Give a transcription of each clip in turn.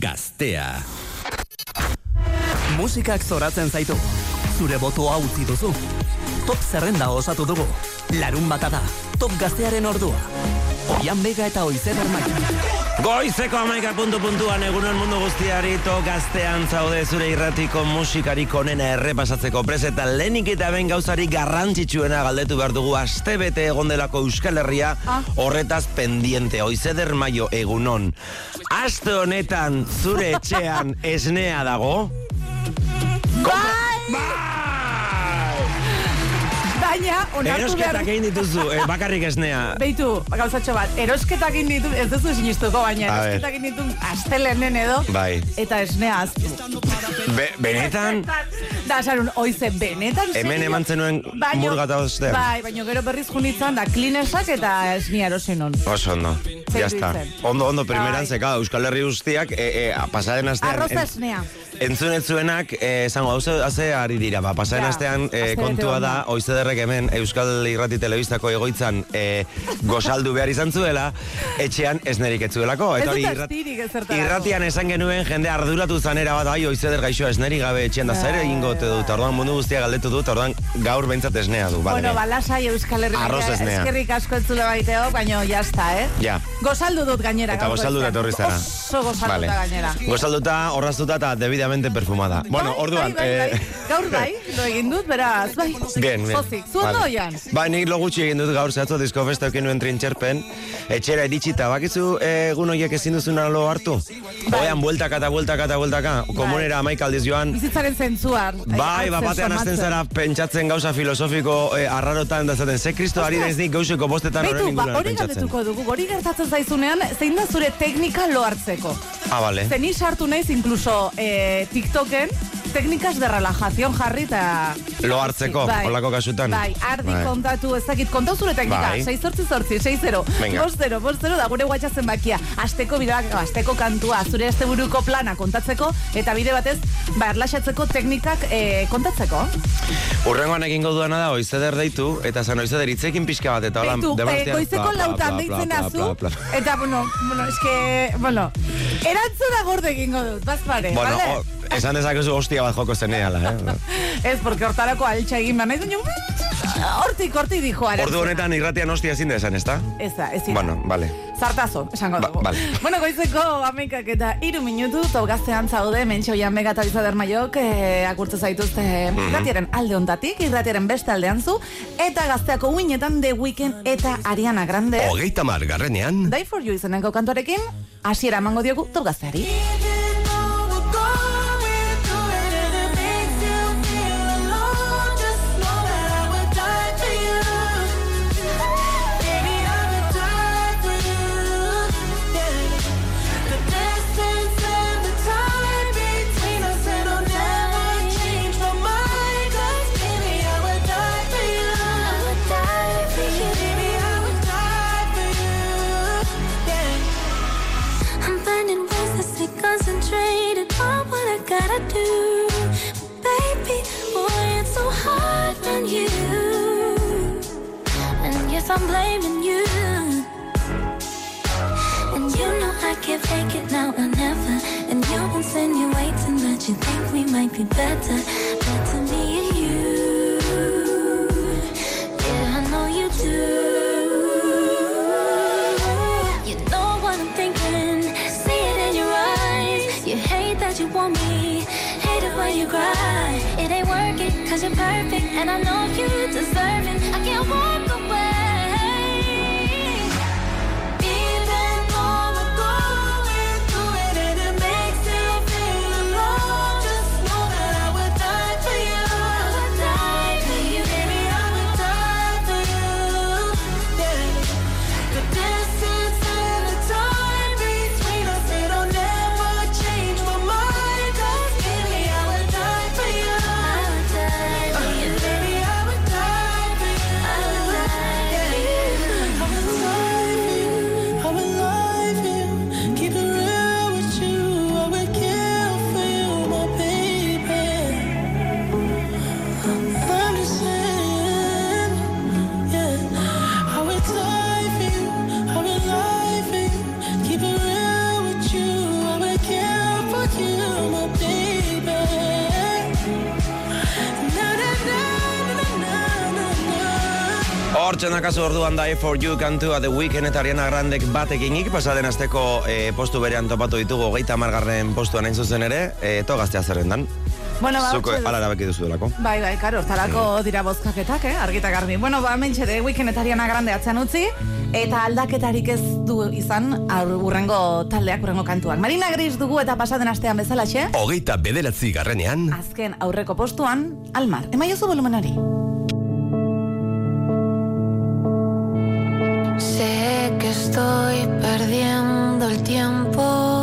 Gaztea. Musikak zoratzen zaitu. Zure botoa utzi duzu. Top zerrenda osatu dugu. Larun bata da. Top gaztearen ordua. Oian bega eta oize bermaia. Goizeko amaika puntu puntuan egunon mundu guztiari to gaztean zaude zure irratiko musikarik onena errepasatzeko preseta lehenik eta ben gauzari garrantzitsuena galdetu behar dugu astebete egondelako Euskal Herria horretaz pendiente. Oizeder maio egunon. Aste honetan zure etxean esnea dago. Bai! Onartu Erosketak egin dituzu, eh, bakarrik esnea Beitu, gauzatxo bat, erosketak egin ditu, ez duzu sinistuko, baina erosketak egin ditu astelenen edo, Bai. eta esnea aztu. Be, benetan Da, sarun, oize, benetan Hemen eman zenuen Baino- murga eta ostean. Bai, baina gero berriz junitzan da klinesak eta esnia erosenon. Oso ondo, ya está. Ondo, ondo, primeran Bai. zeka, Euskal Herri guztiak, e, e, pasaren astean... Arroza en- esnea. Entzun ez zuenak, eh, esango, hauze, haze ari dira, ba, pasaren astean astebete kontua da, oizederrek hemen Euskal Irrati Telebistako egoitzan eh, gozaldu behar izan zuela, etxean esnerik ez zuelako. Ez Eta hori dut irrat- irratian esan genuen jende arduratu zanera bat, ai, oizeder gaixoa esneri gabe etxean da, zer Bai, egingo ote dut, bai. orduan mundu guztia galdetu dut, orduan gaur behintzat esnea du, bale. Bueno, balasai Euskal Herria. Arroz esnea. Eskerrik asko entzule baiteo, baina jazta, eh? Ja. Gozaldu dut gainera. Eta gozaldu izan. etorri zara. Oso gozalduta gainera. Gozalduta, orraztuta eta debidamente perfumada. Bueno, Bai, orduan... bai, bai, bai. eh, Gaur bai, lo egin dut, beraz, bai. Bien, bien. Pozik, zu Vale. oian? Ba, nik lo gutxi egin dut gaur zehatzo disko festa eukin nuen trintxerpen. Etxera iritsi eta bakizu eh, egun horiek ezin duzuna lo hartu. Bai. Oean bueltaka eta bueltaka eta bueltaka. Komunera amaik aldiz joan. Bizitzaren zentzuar. Bai, Hartzen, bat batean somatzen. zara pentsatzen gauza filosofiko eh, arrarotan da zaten. Ze kristo ari naiz nik gauzeko bostetan horren Beitu, ba, hori pentsatzen. galdetuko dugu, hori gertatzen zaizunean, zein da zure teknika lo hartzeko. Ah, bale. Zeni sartu naiz, incluso eh, TikToken, teknikas de relajación jarri eta... Lo hartzeko, Bai. holako kasutan. Bai, ardi Bai. kontatu ezakit, kontau zure teknika, Bai. 6 sortzi sortzi, 6-0, Venga. 5-0, 5-0, da gure WhatsApp zenbakia, asteko bideak, asteko kantua, zure asteburuko plana kontatzeko, eta bide batez, ba, erlaxatzeko teknikak eh, kontatzeko. Urrengoan egingo duana da, oizeder deitu, eta zan oizeder itzekin pixka bat, eta hola, eh, demartean, goizeko lautan deitzen azu, eta, bueno, bueno, eske, bueno, erantzuna gorde egingo dut, bazpare, Bueno, vale? Esan dezakezu hostia bat joko zeneala, eh? Ez, porque hortarako altxa egin behar nahi duen, hortik, hortik dijo arantzuna. Ordu honetan irratian hostia ezin da esan, ezta? Ez da, ez da. Bueno, vale. Zartazo, esango Ba- dugu. vale. Bueno, goizeko amekak eta iru minutu, tau gaztean zaude, mentxo jan mega eta bizader maiok, eh, akurtze zaituzte Mhm. irratiaren alde ontatik, irratiaren beste aldean zu, eta gazteako uinetan The Weekend eta Ariana Grande. Hogeita margarrenean, Die for You izeneko kantuarekin, hasiera emango diogu tau gazteari. Gotta do. Baby, boy, it's so hard on you. And yes, I'm blaming you. And you know I can't fake it now or never. And you're insinuating that you think we might be better. Cause you're perfect, and I know you deserve it. I can't walk Hortzen akazu orduan da For You kantua The Weeknd eta Ariana Grandek batekinik pasaden asteko eh, postu berean topatu ditugu hogeita margarren postuan hain zuzen ere, eh, to gaztea zerrendan. Bueno, ba, Zuko ala erabaki duzu delako. Bai, bai, karo, hortarako dira bozkaketak, eh? argita garbi. Bueno, ba, mentxe, de Weekend eta Ariana Grande atzean utzi, eta aldaketarik ez du izan urrengo taldeak, urrengo kantuak. Marina Gris dugu eta pasaden astean bezalaxe, Hogeita bederatzi garrenean, azken aurreko postuan, Almar, emaiozu volumenari. Perdiendo el tiempo.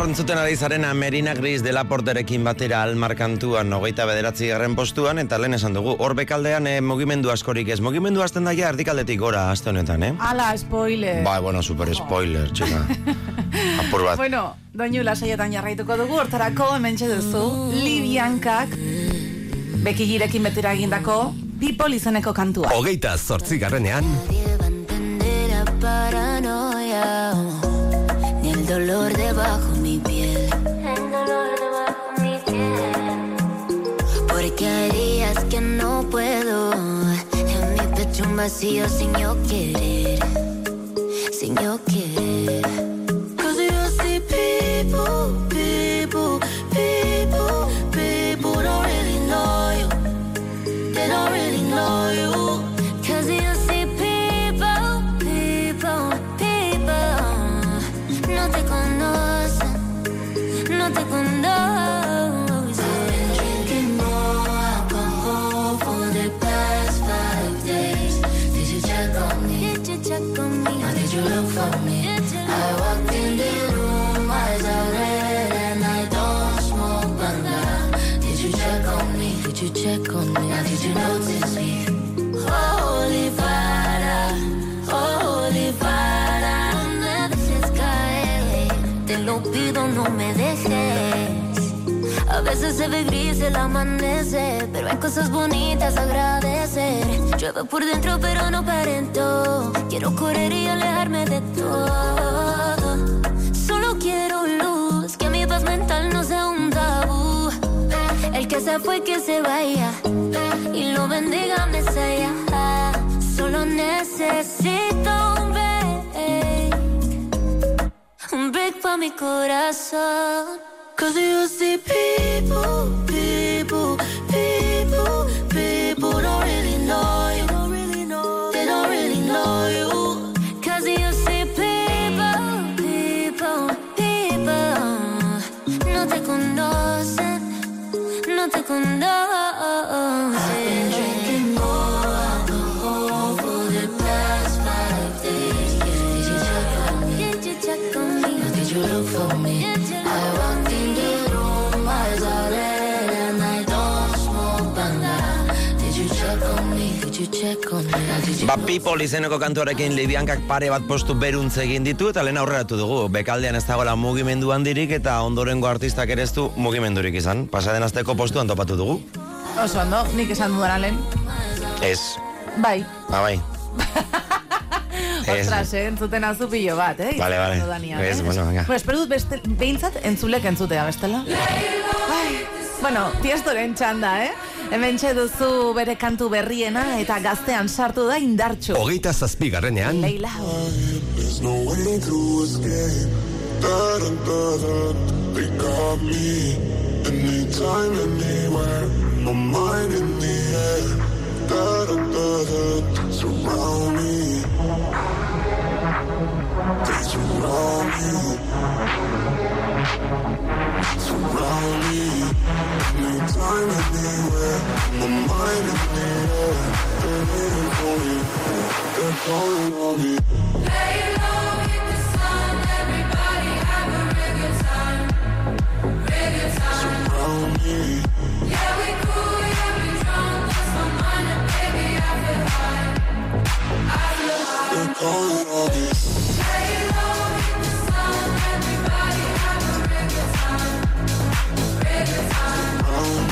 Hor entzuten ari zaren Merina Gris dela porterekin batera almar kantuan hogeita bederatzi garren postuan, eta lehen esan dugu, hor bekaldean eh, mugimendu askorik ez. Mugimendu azten da ja erdikaldetik gora aste honetan, eh? Ala, spoiler. Bai, bueno, super spoiler, txika. Apur bat. Bueno, doinu lasaietan jarraituko dugu, hortarako hementxe duzu, Libiankak, bekigirekin betera egindako, People izeneko kantua. hogeita zortzi garrenean, paranoia ni el dolor debajo puedo. En mi pecho un vacío sin yo querer. Sin yo querer. Veces se ve gris el amanecer, pero hay cosas bonitas a agradecer. Llueve por dentro, pero no parento. Quiero correr y alejarme de todo. Solo quiero luz, que mi paz mental no sea un tabú. El que se fue, que se vaya. Y lo bendiga, Mesaya. Solo necesito un break. Un break pa' mi corazón. Cause you see people, people, people, people don't really know you. They don't really know you. Cause you see people, people, people. No te conocen, no te conocen. For the Ba, people izeneko kantuarekin Libiankak pare bat postu beruntze egin ditu eta lehen aurreratu dugu. Bekaldean ez dagoela mugimendu handirik eta ondorengo artistak ere ez du mugimendurik izan. Pasaden azteko postuan topatu dugu. Oso ondo, nik esan dudan lehen. Ez. Bai, Ba, bai. Ostras, eh, entzuten azu pilo bat, eh? Vale, vale. Ez, eh? bueno, venga. Bueno, espero dut beste, behintzat entzulek entzutea, bestela. Ai, bueno, tiestoren txanda, eh? Hemen duzu bere kantu berriena eta gaztean sartu da indartxu. Hogeita zazpigarrenean, Leila. Anytime, anywhere. My mind in the air. Da da da da. Surround me. They surround me. lonely No time to be where my mind is clear They're waiting for me, they're calling on me Lay low, hit the sun, everybody have a time time Surround me Yeah, we cool, yeah, we drunk Lost my mind and baby, I feel high I feel high They're calling on me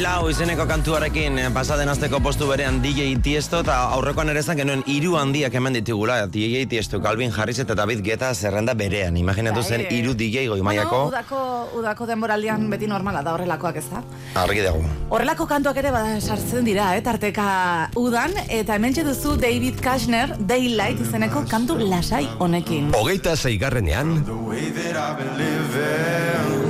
Leilau izeneko kantuarekin eh, pasaden azteko postu berean DJ Tiesto eta aurrekoan ere zan genuen hiru handiak hemen ditugula. DJ Tiesto, Calvin Harris eta David Guetta zerrenda berean. Imaginatu zen Bai. hiru DJ goi Bueno, mailako udako, udako denboraldian beti normala da horrelakoak ez da. argi dago. Horrelako kantuak ere bada sartzen dira, eh, tarteka udan, eta hemen duzu David Kushner, Daylight izeneko kantu lasai honekin. hogeita zeigarrenean, the way that I've been living,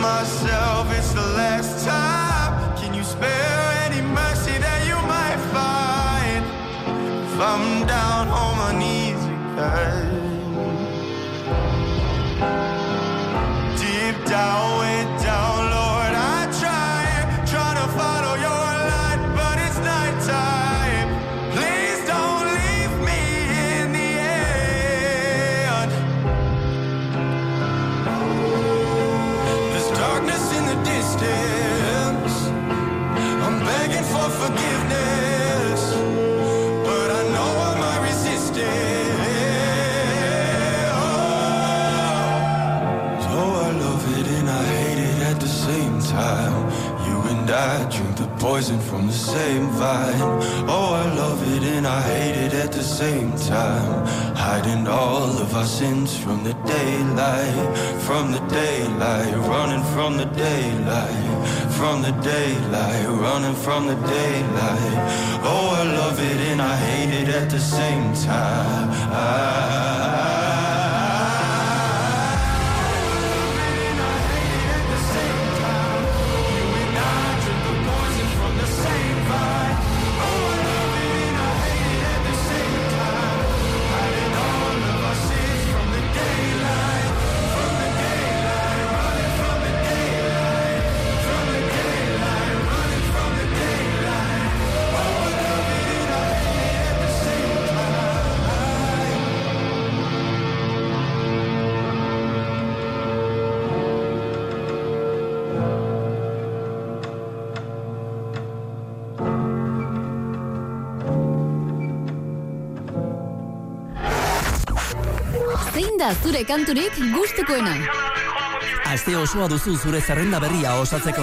Myself it's the last time. Can you spare any mercy that you might find? If I'm down on my knees again. Sins from the daylight, from the daylight, running from the daylight, from the daylight, running from the daylight. Oh, I love it and I hate it at the same time. Zein kanturik gustukoena? Aste osoa duzu zure zerrenda berria osatzeko.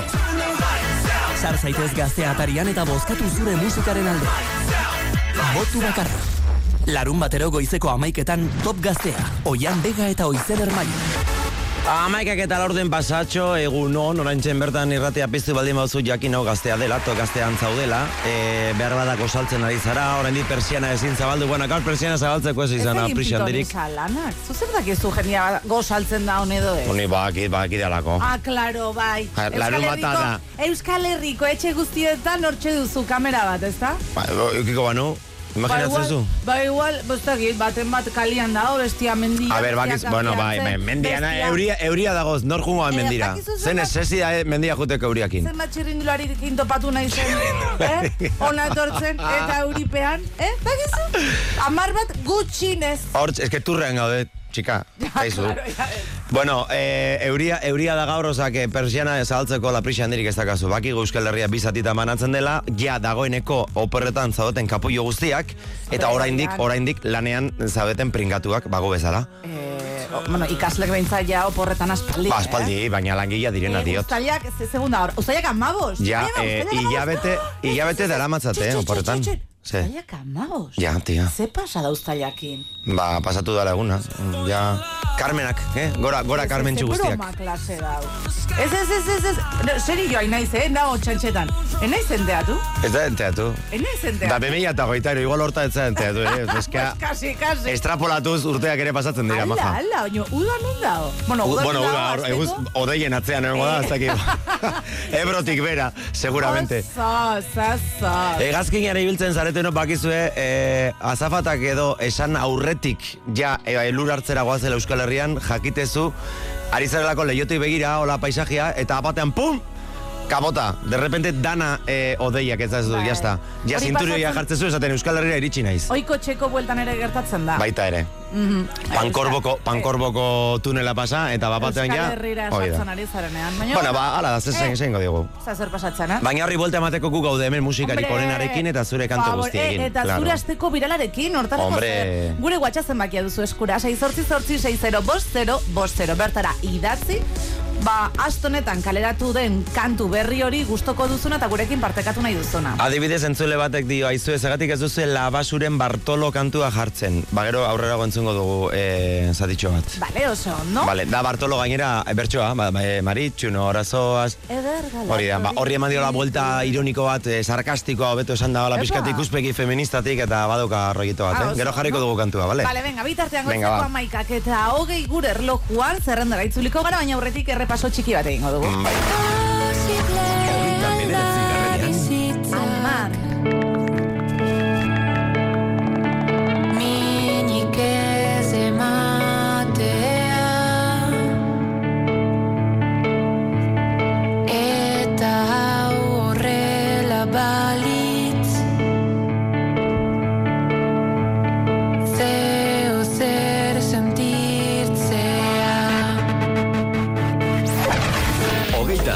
Sar zaitez gaztea atarian eta bozkatu zure musikaren alde. Botu bakarra. Larun batero goizeko amaiketan top gaztea. Oian bega eta oizer maila. Amaikak eta laurden pasatxo, egun on, oraintzen bertan irratea piztu baldin bauzu jakin hau gaztea dela, to gaztean zaudela, e, behar badako saltzen ari zara, orain dit persiana ezin zabaldu, bueno, gaur persiana zabaltzeko ez izan aprixan dirik. lanak. Zuzer dakizu jendia gozaltzen da honedo ez? Honi baki, baki dalako. Ah, claro, bai. Ja, larun Euskal bata Herriko, Euskal Herriko etxe guztietan hortxe duzu kamera bat, ezta? Ba, eukiko banu, imaginatzen zu? Ba igual, bostakit, baten bat kalian dago, bestia mendia. A ber, bakiz, bueno, bai, men- mendiana, euria, euria dagoz, nor jungoa Eh, mendira. Zen da- esesi da eh, mendia juteko euriakin. Zenbat txirrindularirekin topatu nahi zen, eh? Ona etortzen, eta euripean, eh? Bakizu? Amar bat gutxinez. Hortz, eske turrean gaude, txika, zaizu. claro, ya ves. Bueno, eh, euria, euria da gaur, ozak, eh, persiana zabaltzeko laprixi handirik ez dakazu. Baki Euskal Herria bizatita manatzen dela, ja dagoeneko operretan zaudeten kapullo guztiak, eta Bai, oraindik, bai. oraindik lanean zaudeten pringatuak, bago bezala. Eh, o- bueno, ikaslek behintzat ja oporretan aspaldi, Ba, aspaldi, baina langila direna eh? diot. Uztailak, segunda hor, uztailak amabos. Ja, eh, hilabete, hilabete dara matzate, eh, oporretan. Ze. Uztailak amabos. Ja, tia. Ze pasa da uztailakin? Ba, pasatu dala eguna. Ja, Carmenak, eh? Gora, gora Carmen guztiak. broma klase dau. Ez, ez, ez, ez, ez. No, Seri joa inaiz, eh? Nago txantxetan. Enaiz enteatu? Ez da enteatu. Enaiz Da, enteatu? bemila eta goita, igual horta ez da enteatu, eh? Eska, Kasi, kasi. estrapolatuz urteak ere pasatzen dira, Ala, maja. ala, oino, uda non dago? Bueno, uda bueno, hor, eguz, odeien atzean egongo da, ez dakit. Ebrotik bera, seguramente. Oso, zazo. Egazkin gara ibiltzen zareteno bakizue, eh, azafatak edo esan aurretik ja e, elur hartzera goazela Euskal Herrian, jakitezu, ari zarelako leiotik begira, hola paisajia, eta apatean, pum! Kabota, de repente dana eh, odeiak ez da ez du, Bai. jazta. Ja Hori zinturioia pasatzen- jartzezu esaten Euskal Herria iritsi naiz. Oiko txeko bueltan ere gertatzen da. Baita ere. Pankorboko, pankorboko tunela pasa, eta bapatean ja... Euskal da. sartzen ari zarenean. Baina, Bueno, ba, ala da, zezen, Eh. zein diogu. Zazer pasatzen, eh? Baina horri buelta emateko gu gaude hemen musikarik Hombre, onenarekin eta zure kantu guztiekin. eh, eta claro. zure asteko biralarekin, hortarako Hombre. Gure WhatsApp zenbakia duzu eskura, 6 sortzi sortzi 60 bost 0 bost 0. Bertara idatzi, ba, astonetan kaleratu den kantu berri hori gustoko duzuna eta gurekin partekatu nahi duzuna. Adibidez entzule batek dio, aizu ezegatik ez duzu labasuren Bartolo kantua jartzen. Ba, gero aurrera entzungo dugu e, zatitxo bat. Bale, oso, no? Vale, da Bartolo gainera e, bertsoa, ba, ba, e, maritxu, no, orazoaz. Hori da, ba, horri eman diola buelta ironiko bat, e, sarkastikoa, hobeto esan da, bala, Epa. pixkat ikuspegi feministatik eta badoka rollito bat, Ah, eh? oso, Gero jarriko no? dugu kantua, bale? Vale, venga, bitartean ba. amaikak eta hogei gure erlojuan zerrendara itzuliko gara, baina aurretik errepaso txiki bat egingo dugu. Mm, Bai.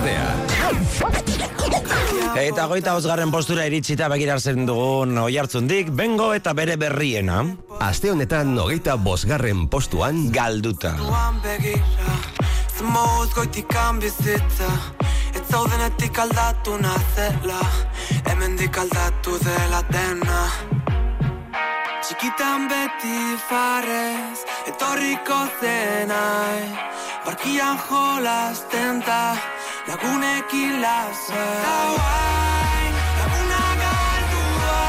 gaztea. Eta goita osgarren postura iritsita begirarzen dugun oi hartzundik, bengo eta bere berriena, Aste honetan hogeita bosgarren postuan, galduta. Zmoz goitikan bizitza Ez zaudenetik aldatu nazela Hemendik aldatu dela dena Txikitan beti farez Etorriko zenai Barkian jolasten da Lagunekin lasa Da guain Laguna galdua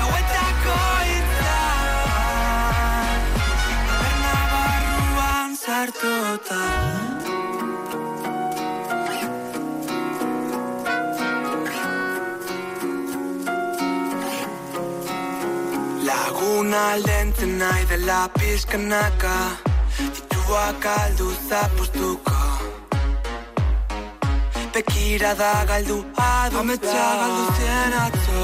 Gauetako itzan Berna barruan sartuta Laguna aldentzen nahi dela pizkanaka Dituak aldu zapostuko Bekira da galdu. Adu Ametsa galdu zien atzo.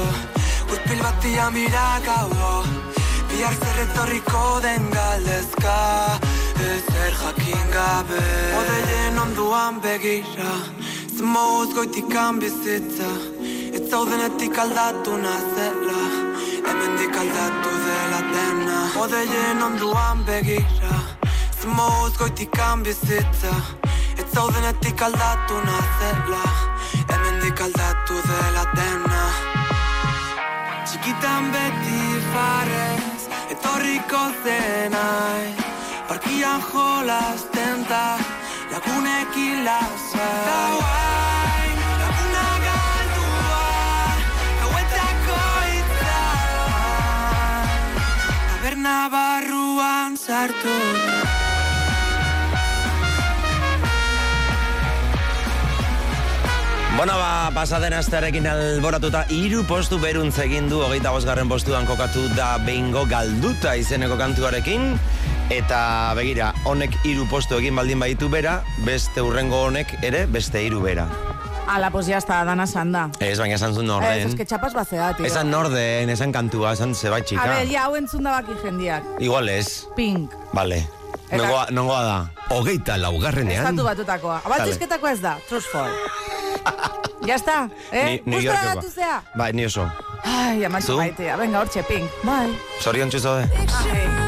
Urpil batia mira gaudo Bihar zer etorriko den galdezka. Ezer jakin gabe. Odeien onduan begira. Zemoz goitikan bizitza. Ez zaudenetik aldatu nazela. Hemendik aldatu dela dena. Odeien onduan begira Zemoz goitikan bizitza. Ez zaudenetik aldatu nazela. Hemendik aldatu dela dena. Txikitan beti farez Etorriko zenai Parkian jolasten da Lagunekin lasa Da guain Laguna galdua Gauetako itzan Taberna barruan sartu Bueno, ba, pasaden astearekin alboratuta hiru postu beruntz egin du hogeita bosgarren postuan kokatu da behingo galduta izeneko kantuarekin. Eta begira, honek hiru postu egin baldin baditu bera, beste urrengo honek ere beste hiru bera. Ala, pues ya está, dana sanda. Ez, baina esan zuen Ez, norden. es que txapas bazea, tío. Esan norden, esan kantua, esan zebait A ver, ya hau entzun da baki jendiak. Igual ez. Pink. Vale. Nongoa, nongoa da. hogeita laugarrenean, Estatu batutakoa. Abaltizketakoa ez da, Trustful. ya está, eh? Ni- New Gustora gatu zea. Bai, ni oso. Ai, amatxo Zu? maitea. Venga, hortxe, Pink. Bai. Zorion txuzode. Picture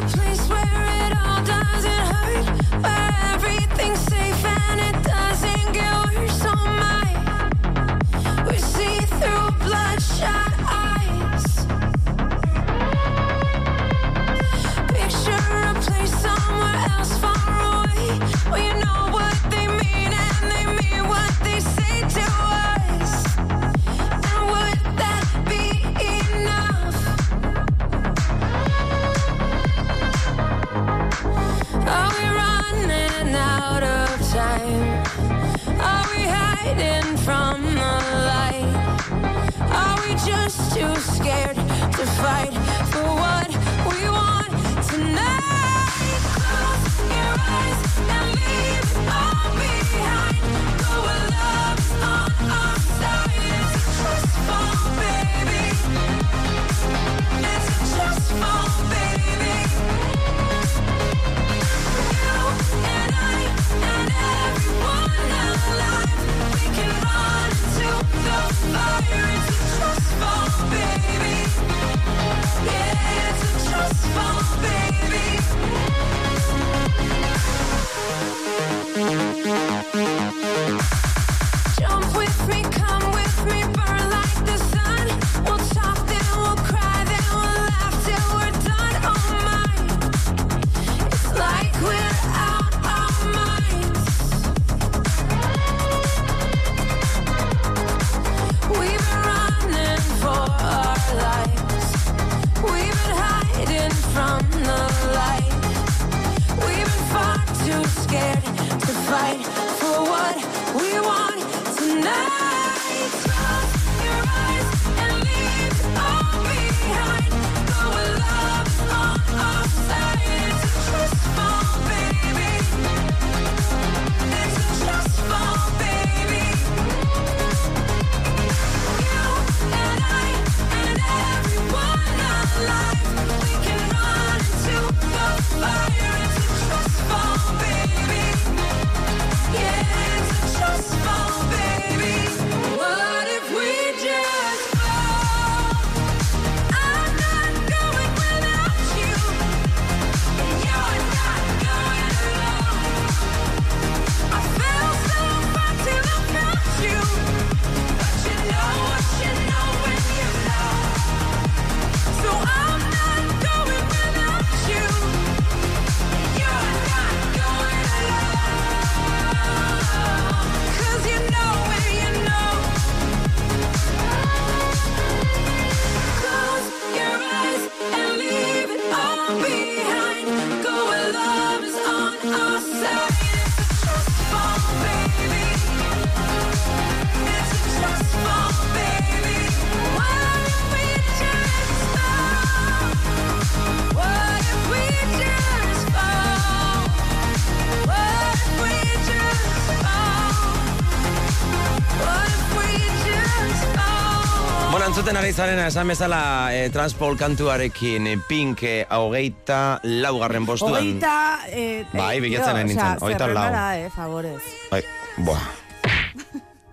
ari zarena esan bezala eh, e, transpol kantuarekin e, pink e, hogeita laugarren postuan. Hogeita... E, bai, bilatzen nahi nintzen, hogeita lau. eh, favorez. Bai, boa.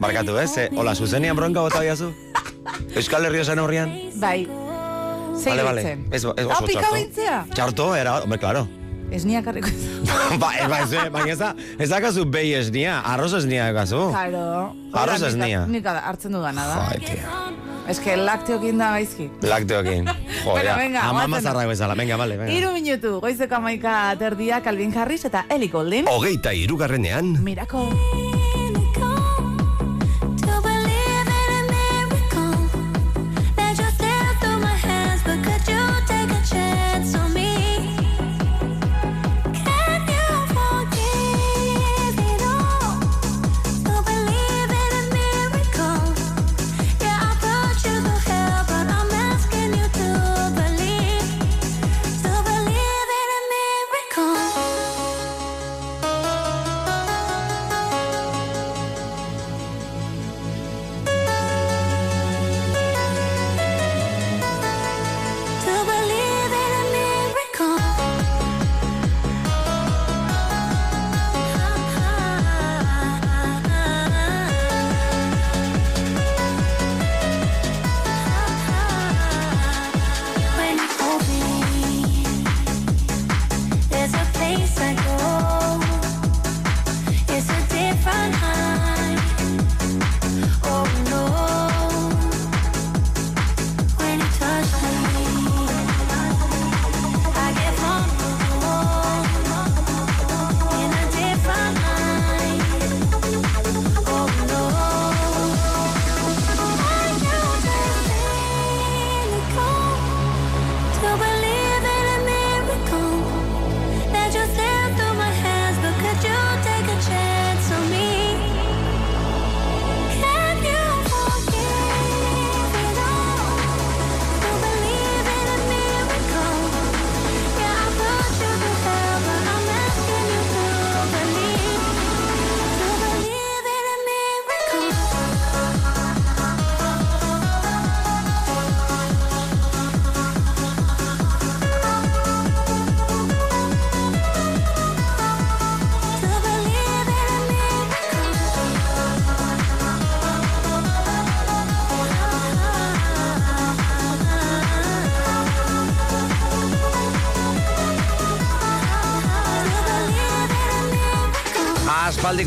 Barkatu, ez? Eh? Hola, zuzenian bronka bota biazu? Euskal Herri osan horrian? Bai. Zei vale, vale. Ez, ez oso ah, txarto. Hau pika Txarto, era, hombre, claro. Ez nia karriko ba, ez, bai, ba, ez, baina ez da, ez dakazu behi ez nia, arroz ez nia dakazu. Claro. Arroz ez nia. Nik hartzen dudana da. Jai, tia. Es que lácteo da gaizki. Lácteo kin. Joder, bueno, venga, amama zarra bezala. Venga, vale, venga. Iru minutu, goizeko amaika aterdia, Calvin Harris eta Eli Golden. Ogeita irugarrenean. Mirako.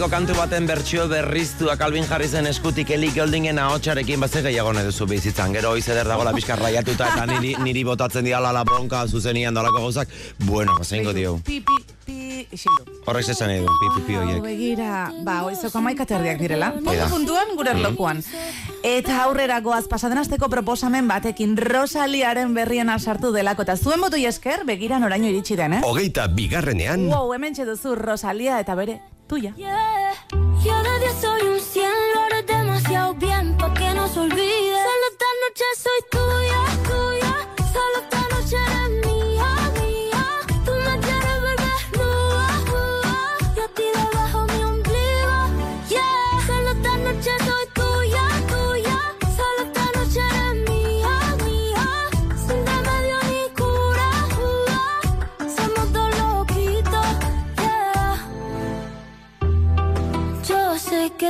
klasiko kantu baten bertsio berriztua Calvin Harrisen eskutik Eli Goldingen ahotsarekin baze gehiago nahi duzu bizitzan. Gero hoiz eder dagoela bizkar raiatuta eta niri, niri botatzen diala la bronka zuzenian dalako gozak. Bueno, zeingo diogu. Pipi, pi, isildu. Horrek esan nahi du, pipi, pi. Begira, ba, oizoko amaikaterdiak direla. Puntu puntuan, gure mm-hmm. erlokuan. Eta aurrera goaz pasaden asteko proposamen batekin Rosaliaren berrien sartu delako eta zuen botu esker begira noraino iritsi den, eh? Hogeita bigarrenean. Wow, hemen duzu Rosalia eta bere tuya. Yeah. Yo de 10 soy un 100, lo haré demasiado bien pa' que no olvide. Solo esta noche soy tuya.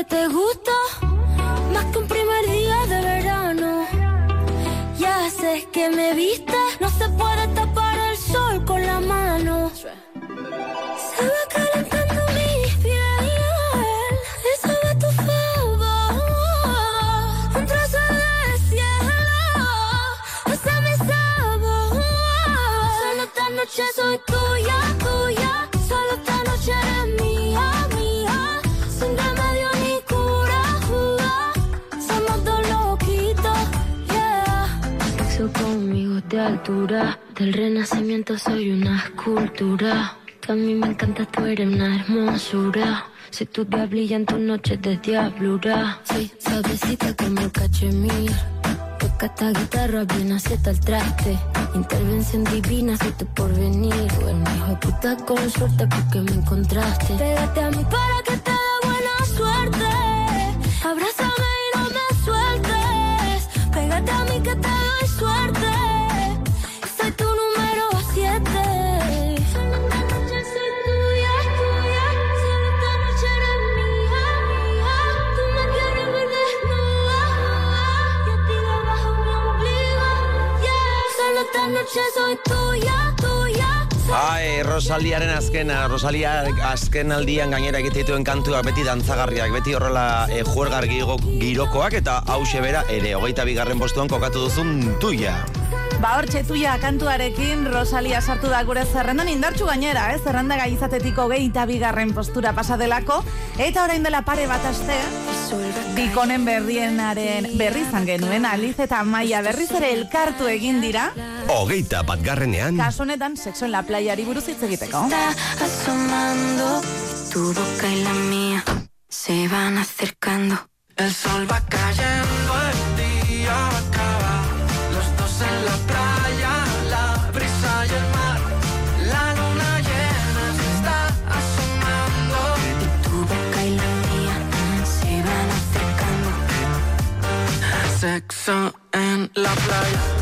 Te gusta más que un primer día de verano. Ya sé que me viste, del renacimiento soy una escultura. Que a mí me encanta, tú eres una hermosura. Si tu día brilla en tus noches de diablura. Sí, suavecita como el cachemir. Toca esta guitarra bien acierta el traste. Intervención divina, soy tu porvenir. Bueno, hijo de puta con suerte porque me encontraste. Pégate a mí para que te noche soy tuya, tuya. Ai, Rosaliaren azkena, Rosalia azken aldian gainera egitituen kantuak beti dantzagarriak, beti horrela e, juergar girokoak eta hause bera ere, hogeita bigarren postuan kokatu duzun tuia. Ba hor tuya kantuarekin Rosalia sartu da gure zerrendan indartxu gainera, eh? zerrenda gai izatetik hogeita bigarren postura pasadelako, eta orain dela pare bat aste, bikonen berrienaren berri izan genuen, Aliz eta Maia berriz ere elkartu egin dira, hogeita batgarrenean, kasu honetan sexo en la playari buruz hitz egiteko. asomando. Tu boca y la mía se van acercando. El sol va cayendo, Sexo en la playa.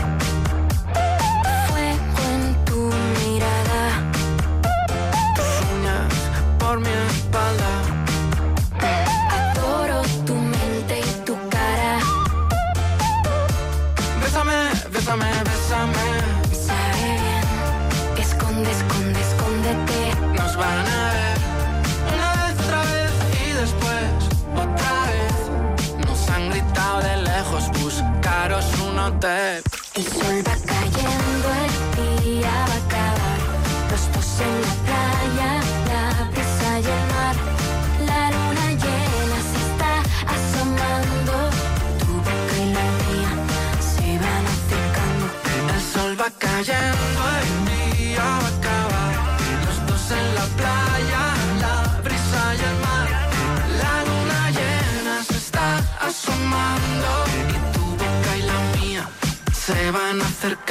Buscaros un hotel. El sol va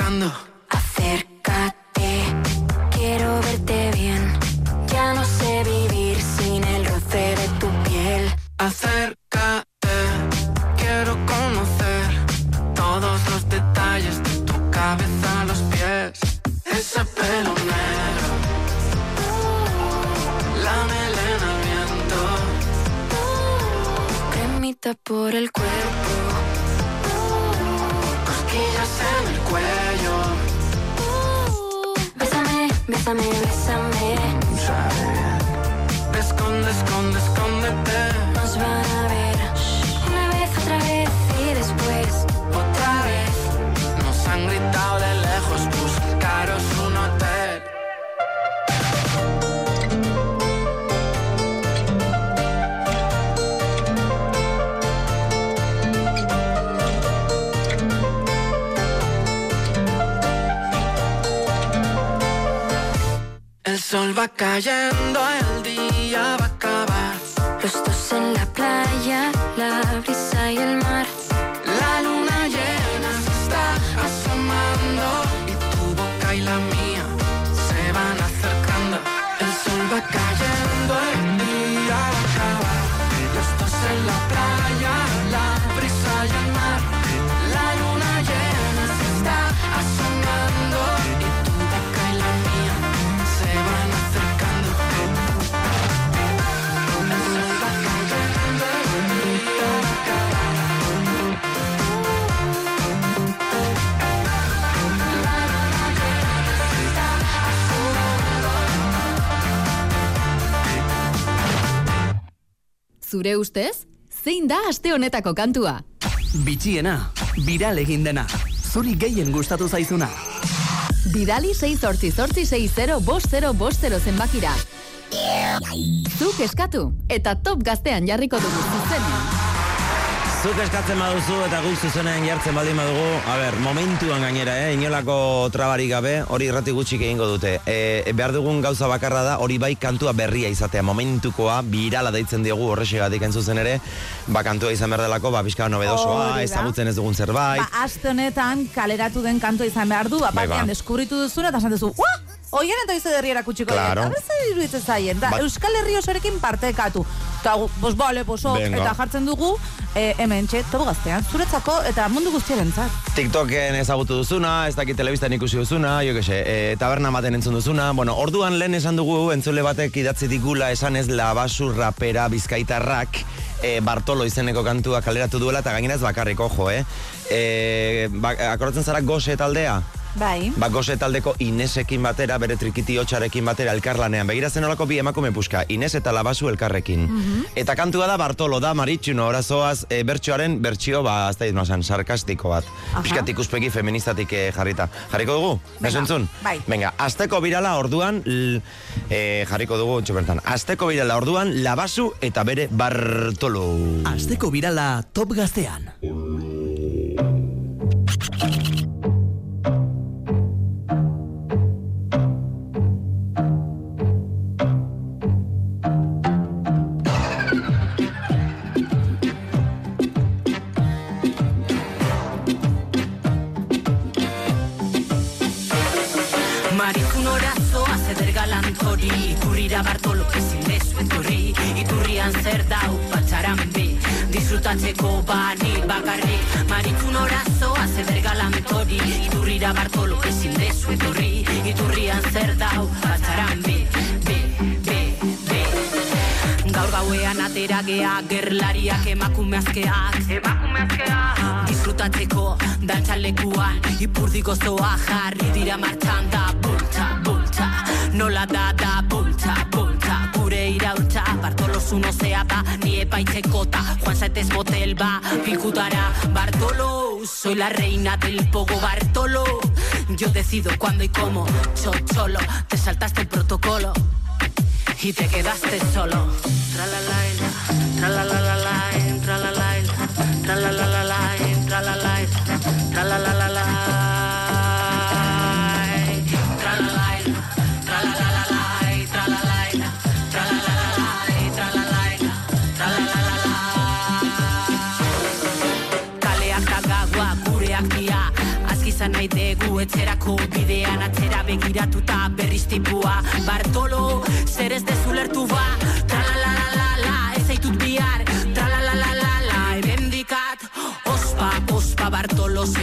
acercando. Honetako kantua? Bitxiena, viral egin dena. Zuri gehien gustatu zaizuna. Bidali 6 sortzi sortzi 6 bost 0 bost 0 zenbakira. Zuk eskatu, eta top gaztean jarriko dugu zuzenean. Zuk eskatzen baduzu eta guk zuzenean jartzen baldin badugu, a ber, momentuan gainera, eh, inolako trabarik gabe, hori irrati gutxik egingo dute. E, behar dugun gauza bakarra da, hori bai kantua berria izatea, momentukoa, birala deitzen diogu horrexegatik zuzen ere, ba kantua izan behar delako, ba pixka nobedosoa, ezagutzen ez dugun zerbait. Ba, aste honetan kaleratu den kantua izan behar du, Bai, batean ba. deskubritu duzuna, eta esan duzu! Oien eta izo derriera kutsiko Claro. Beste iruditzen zaien. Da, Ba- Euskal Herri osorekin partekatu. Eta, bos, bale, Venga. eta jartzen dugu, e, hemen txe, tobo gaztean, zuretzako, eta mundu guztiaren zat. TikToken ezagutu duzuna, ez dakit telebistan ikusi duzuna, jo kese, e, taberna baten entzun duzuna. Bueno, orduan lehen esan dugu, entzule batek idatzi digula esan ez labasu rapera bizkaitarrak, e, Bartolo izeneko kantua kaleratu duela, eta gainera ez bakarrik, ojo, eh? E, ba, akoratzen zara gose taldea? Bai. Ba, gose taldeko Inesekin batera, bere trikiti hotxarekin batera elkarlanean. Begira zen olako bi emakume puska, Ines eta Labasu elkarrekin. Eta kantua da Bartolo da Maritxuno, orazoaz e, bertsioaren bertsio, ba, ez da izan, sarkastiko bat. Piskat ikuspegi feministatik eh, jarrita. Jarriko dugu? Venga, Ez entzun? bai. Venga, azteko birala orduan, l, e, jarriko dugu txopertan. Azteko birala orduan, Labasu eta bere Bartolo. Asteko birala top gaztean. Gauean atera gea gerlariak emakumeazkeak. Emakumeazkeak Disfrutatzeko dantxalekuan Ipurdi gozoa jarri dira martxan da bultza, bultza. Nola da da bultza, bultza. Gure iraultza, Bartolo zuno da Ni epaitzeko ta, Juan Saetez motel ba Pikutara, Bartolo Soy la reina del pogo Bartolo. Yo decido cuándo y cómo Chocholo, te saltaste el protocolo y te quedaste solo. Tra la la la, tra la la etxerako bidean atzera begiratuta berriz tipua Bartolo, zer ez dezu lertu ba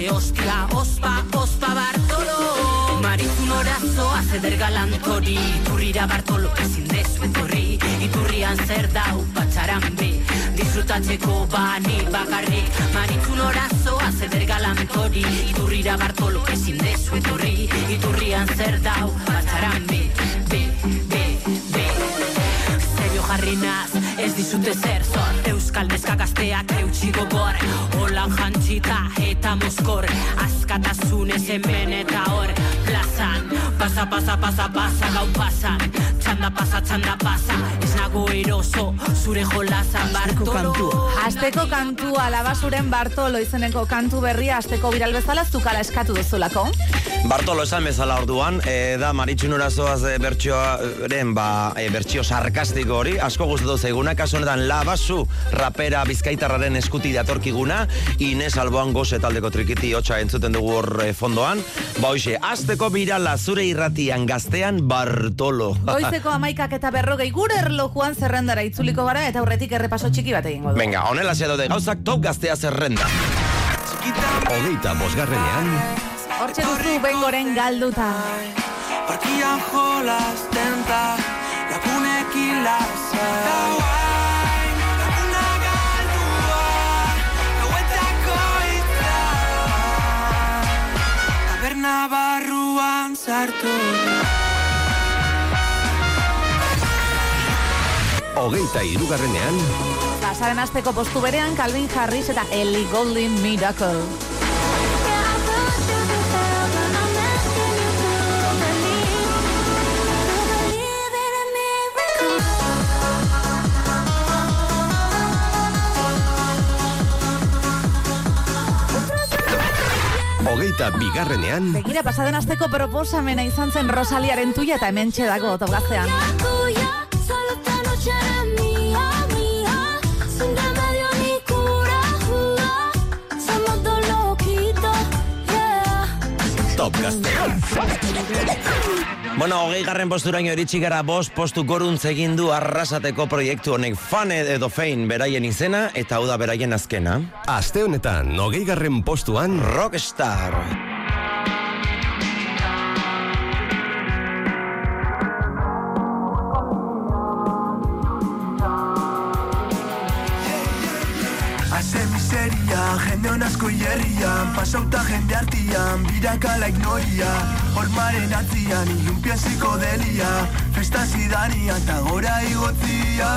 Hostia Ospa, ospa Bartolo. Maritun orazoa zeder galantori. Iturrira Bartolo ezin dezu etorri Iturrian zer dau patxaran bi. Disfrutatzeko bani bakarrik. Maritun orazoa zeder galantori. Iturrira Bartolo ezin dezu etorri Iturrian zer dau Bi, bi, bi Zerio jarri naz, ez dizute zer zor. Euskal neskak asteak eutxi gogor Holan jantxita eta moskor Askatasunez hemen eta hor Plazan, pasa, pasa, pasa, pasa, gau pasan. Txanda pasa, txanda pasa Ez nago eroso, zure jolazan Bartolo. Asteko kantua labasuren Bartolo izeneko kantu berria asteko viral bezala zukala eskatu duzulako. Bartolo esan bezala orduan, e, da maritxunura zoaz e, bertxioaren, ba, e, bertxio sarkastiko hori, asko gustatu zaiguna, kasu honetan labasu rapera bizkaitarraren eskuti datorkiguna, Ines Alboan goze taldeko trikiti hotxa entzuten dugu hor e, fondoan, ba hoxe, azteko birala zure irratian gaztean Bartolo. Goizeko amaikak eta berrogei gure erlojuan zerrendara itzuliko gara eta aurretik errepaso txiki bat egingo du. Venga, honela daude gauzak top gaztea zerrenda. Hogeita bosgarrenean, Hortxe duzu bengoren galduta. Parkian jolasten da Laguna galdua Gauetako itza Taberna barruan sartu hogeita irugarrenean, Pasaren asteko postu berean Calvin Harris eta Ellie Goulding Miracle. Hogeita bigarrenean, Begira, pasaden asteko proposamena izan zen Rosaliaren tuia eta hemen txedako yeah. top gaztea. Bueno, hogei garren posturaino iritsi gara bost postu goruntz egin du arrasateko proiektu honek fan edo fein beraien izena eta hau da beraien azkena. Aste honetan, hogei garren postuan, Rockstar. Jende honazko hierrian Pasauta jende artian, birakala ignoria Hormaren atzian, ilunpia psikodelia Festa zidania eta gora igotzia.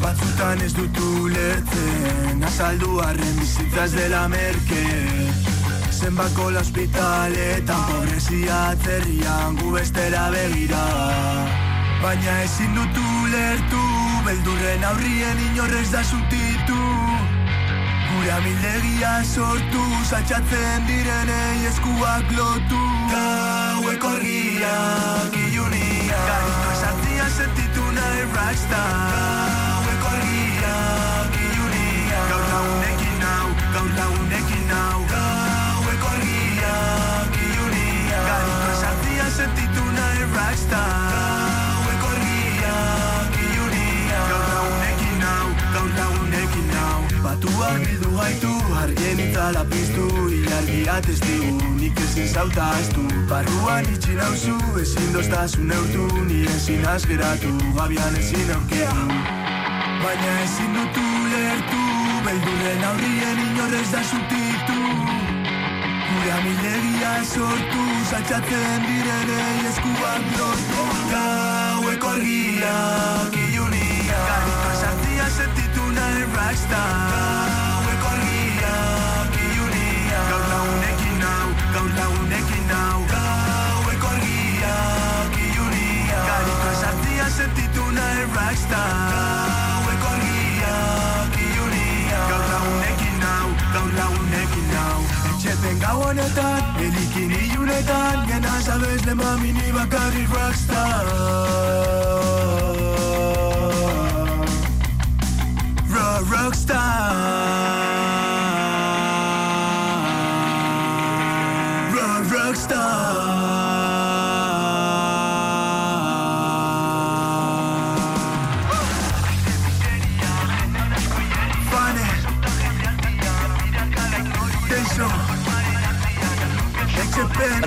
Batzutan ez dutu lertzen Azaldu arren bizitzaz dela merke. Zenbako la hospitaletan Pobrezia atzerrian gu bestera begira. Baina ezin dutu lertu Beldurren aurrien inorrez da zutitu Gure amildegia sortu Zatxatzen direnei eskuak lotu. Gaueko argiak ilunia. Garito esartzia sentitu nahi rockstar Gaueko argiak ilunia. Gaur lagunekin nau, gaur lagunekin nau Gaueko argiak ilunia. Garito esartzia sentitu nahi rockstar argien itzala piztu Ilargia testigu, nik ezin zauta astu. Barruan itxi nauzu, ezin doztasun neurtu Ni ezin azgeratu, gabian ezin aurkitu Baina ezin dutu lertu Beldurren aurrien inorrez da zutitu Gure amildegia sortu Zatxatzen direnei eskuak lortu. Gaueko argiak ilunia. Garrito esartzia sentitu nahi rockstar Gaur lagunekin nau, gaur lagunekin nau Gaueko argiak ilunia Garrito esartzia sentitu nahi rockstar Gaueko argiak ilunia Gaur lagunekin nau, gaur lagunekin nau Etxepen gau honetan, elikin ilunetan Gena sabes le mami ni bakarri rockstar. Ro rockstar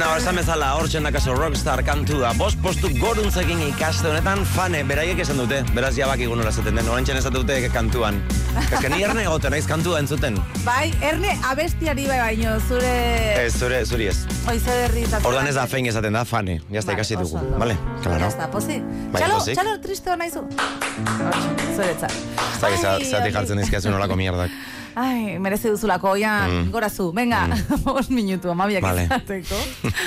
Baina, esan bezala, hor txendakazo rockstar kantua, bost postu goruntzekin ikaste honetan, fane, beraiek esan dute, beraz jabak igun hori zaten den, orain txen esaten dute kantuan. Eske ni erne egoten, naiz kantua entzuten. Bai, erne abestiari bai baino, zure... Ez, zure, zuri ez. Oize berri eta... Ordan ez da fein esaten da, fane, jazta Vale, ikasi dugu, vale? Claro. Ya está, pozik. Bai, txalo, pozik. txalo triste hona izu. Zuretzat. Ez da, zatik jartzen dizkiazu nolako mierdak. Ai, merezi duzulako, oian, Mm. gora zu. Venga, bost minutu, amabiak Vale. izateko.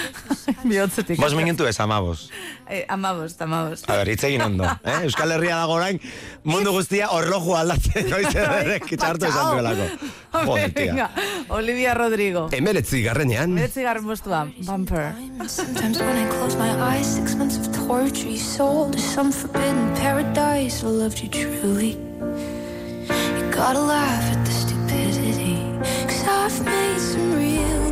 Bihotzetik. Bos minutu ez, amabos. Eh, amabost, amabost. A ber, hitz egin ondo. Eh? Euskal Herria dago orain, mundu guztia horloju aldatzen, noiz ederrek txartu esan Patxao. duelako. Joder, tia. Venga, Olivia Rodrigo. Emeretzi garrenean, Meretzi garren postua, bumper. Sometimes when I close my eyes, six months of torture you sold to some forbidden paradise. I loved you truly. You gotta laugh at the I've made some real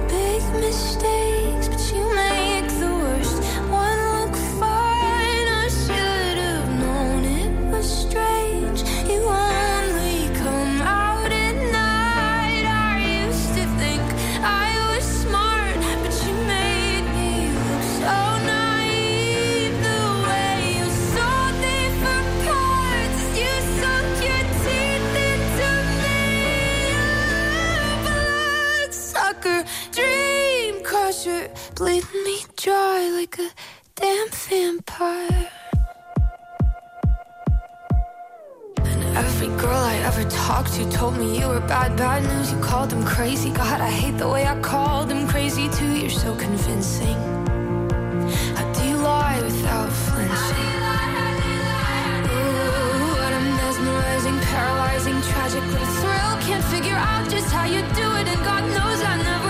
bleeding me dry like a damn vampire. And every girl I ever talked to told me you were bad, bad news. You called them crazy. God, I hate the way I called them crazy too. You're so convincing. How do you lie without flinching? Ooh, what a mesmerizing, paralyzing, tragic little thrill. Can't figure out just how you do it, and God knows I never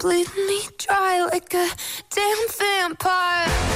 bleeding me dry like a damn vampire.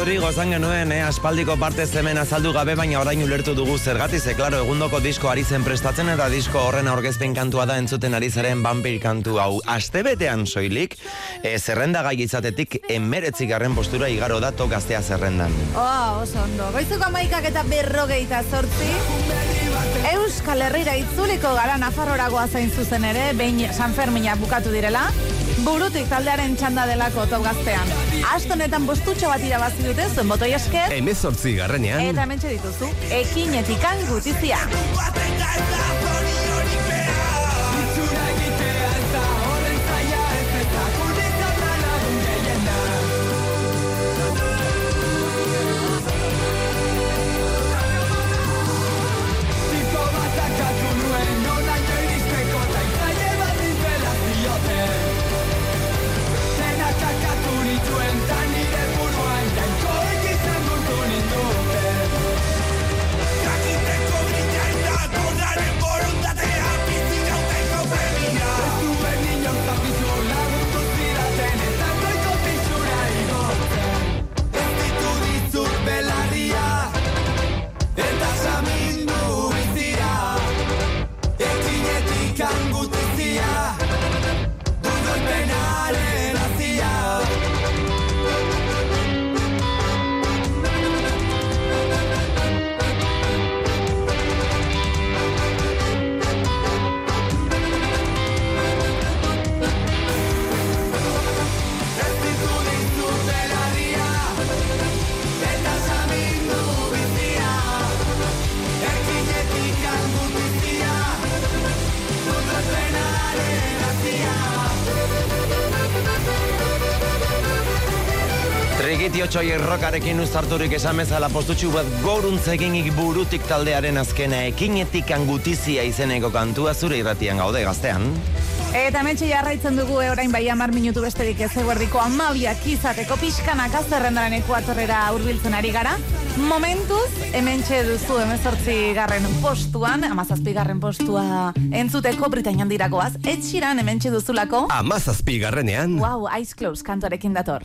Rodrigo esan genuen, eh, aspaldiko parte hemen azaldu gabe, baina orain ulertu dugu zergatik, ze klaro, egundoko disko ari zen prestatzen eta disko horren aurkezpen kantua da entzuten ari zaren vampir kantu hau. Astebetean soilik, e, zerrenda gai izatetik emeretzi garren postura igaro da gaztea zerrendan. Oh, oso ondo. Goizuko amaikak eta berrogeita zortzi. Euskal Herrira itzuliko gara Nafarroragoa zain zuzen ere, behin San Fermina bukatu direla, burutik taldearen txanda delako top gaztean. Astonetan postutxo bat irabazi dute, zuen botoi esker, emezortzi garrenean, eta hemen dituzu, ekinetikan gutizia. Egitiotxoi errokarekin uztarturik esamezala postutxu bat goruntzeginik burutik taldearen azkena ekinetik angutizia izeneko kantua zure irratian gaude gaztean. Eta metxe jarraitzen dugu eh, orain bai amar minutu besterik ez eguerdiko amabiak izateko pixkanak azterrendaren ekuatorrera hurbiltzen ari gara. Momentuz, hementxe duzu emezortzi garren postuan, amazazpi garren postua entzuteko Britainian diragoaz, etxiran hementxe duzulako, Amazazpi garrenean. wow, Eyes Closed kantorekin dator.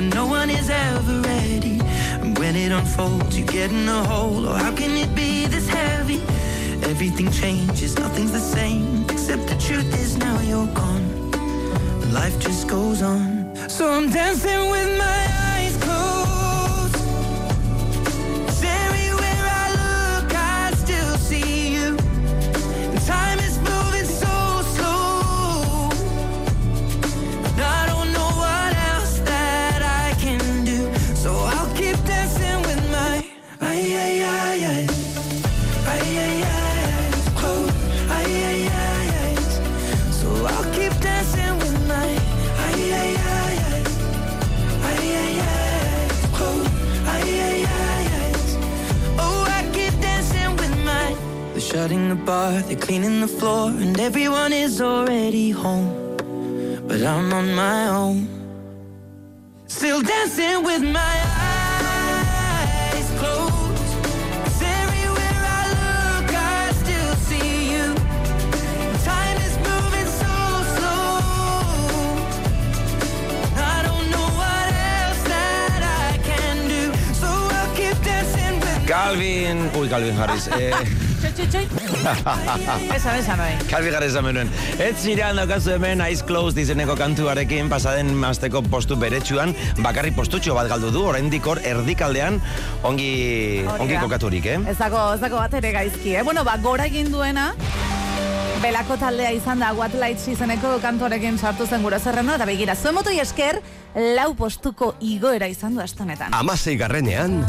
No one is ever ready. And when it unfolds, you get in a hole. Oh, how can it be this heavy? Everything changes, nothing's the same. Except the truth is now you're gone. Life just goes on. So I'm dancing with my eyes shutting the bar, they're cleaning the floor, and everyone is already home. But I'm on my own. Still dancing with my eyes closed. 'Cause everywhere I look, I still see you. Time is moving so slow. I don't know what else that I can do. So I'll keep dancing with Calvin... Ui, Calvin Harris. Eh, Txoi, txoi, txoi. Esa, esa, amenuen. Ez nire daukazu hemen Eyes Closed izeneko kantuarekin pasaden masteko postu beretsuan bakarri postutxo bat galdu du, oraindik hor erdikaldean ongi, ongi kokaturik, eh? Ez dago, ez dago bat ere gaizki, eh? Bueno, ba, gora egin duena, Belako taldea izan da What Lights izeneko kantorekin sartu zen gure zerrenda, eta begira, zuen motoi esker, lau postuko igoera izan du astonetan. Amasei garrenean.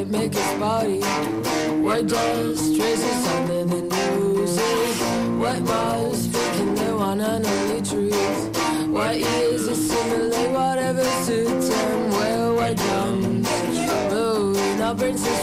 it, make us body. We're just traces of the music. What was faking wanna know the truth? What is assimilate whatever suits them? Well, we're drums. Oh, now princess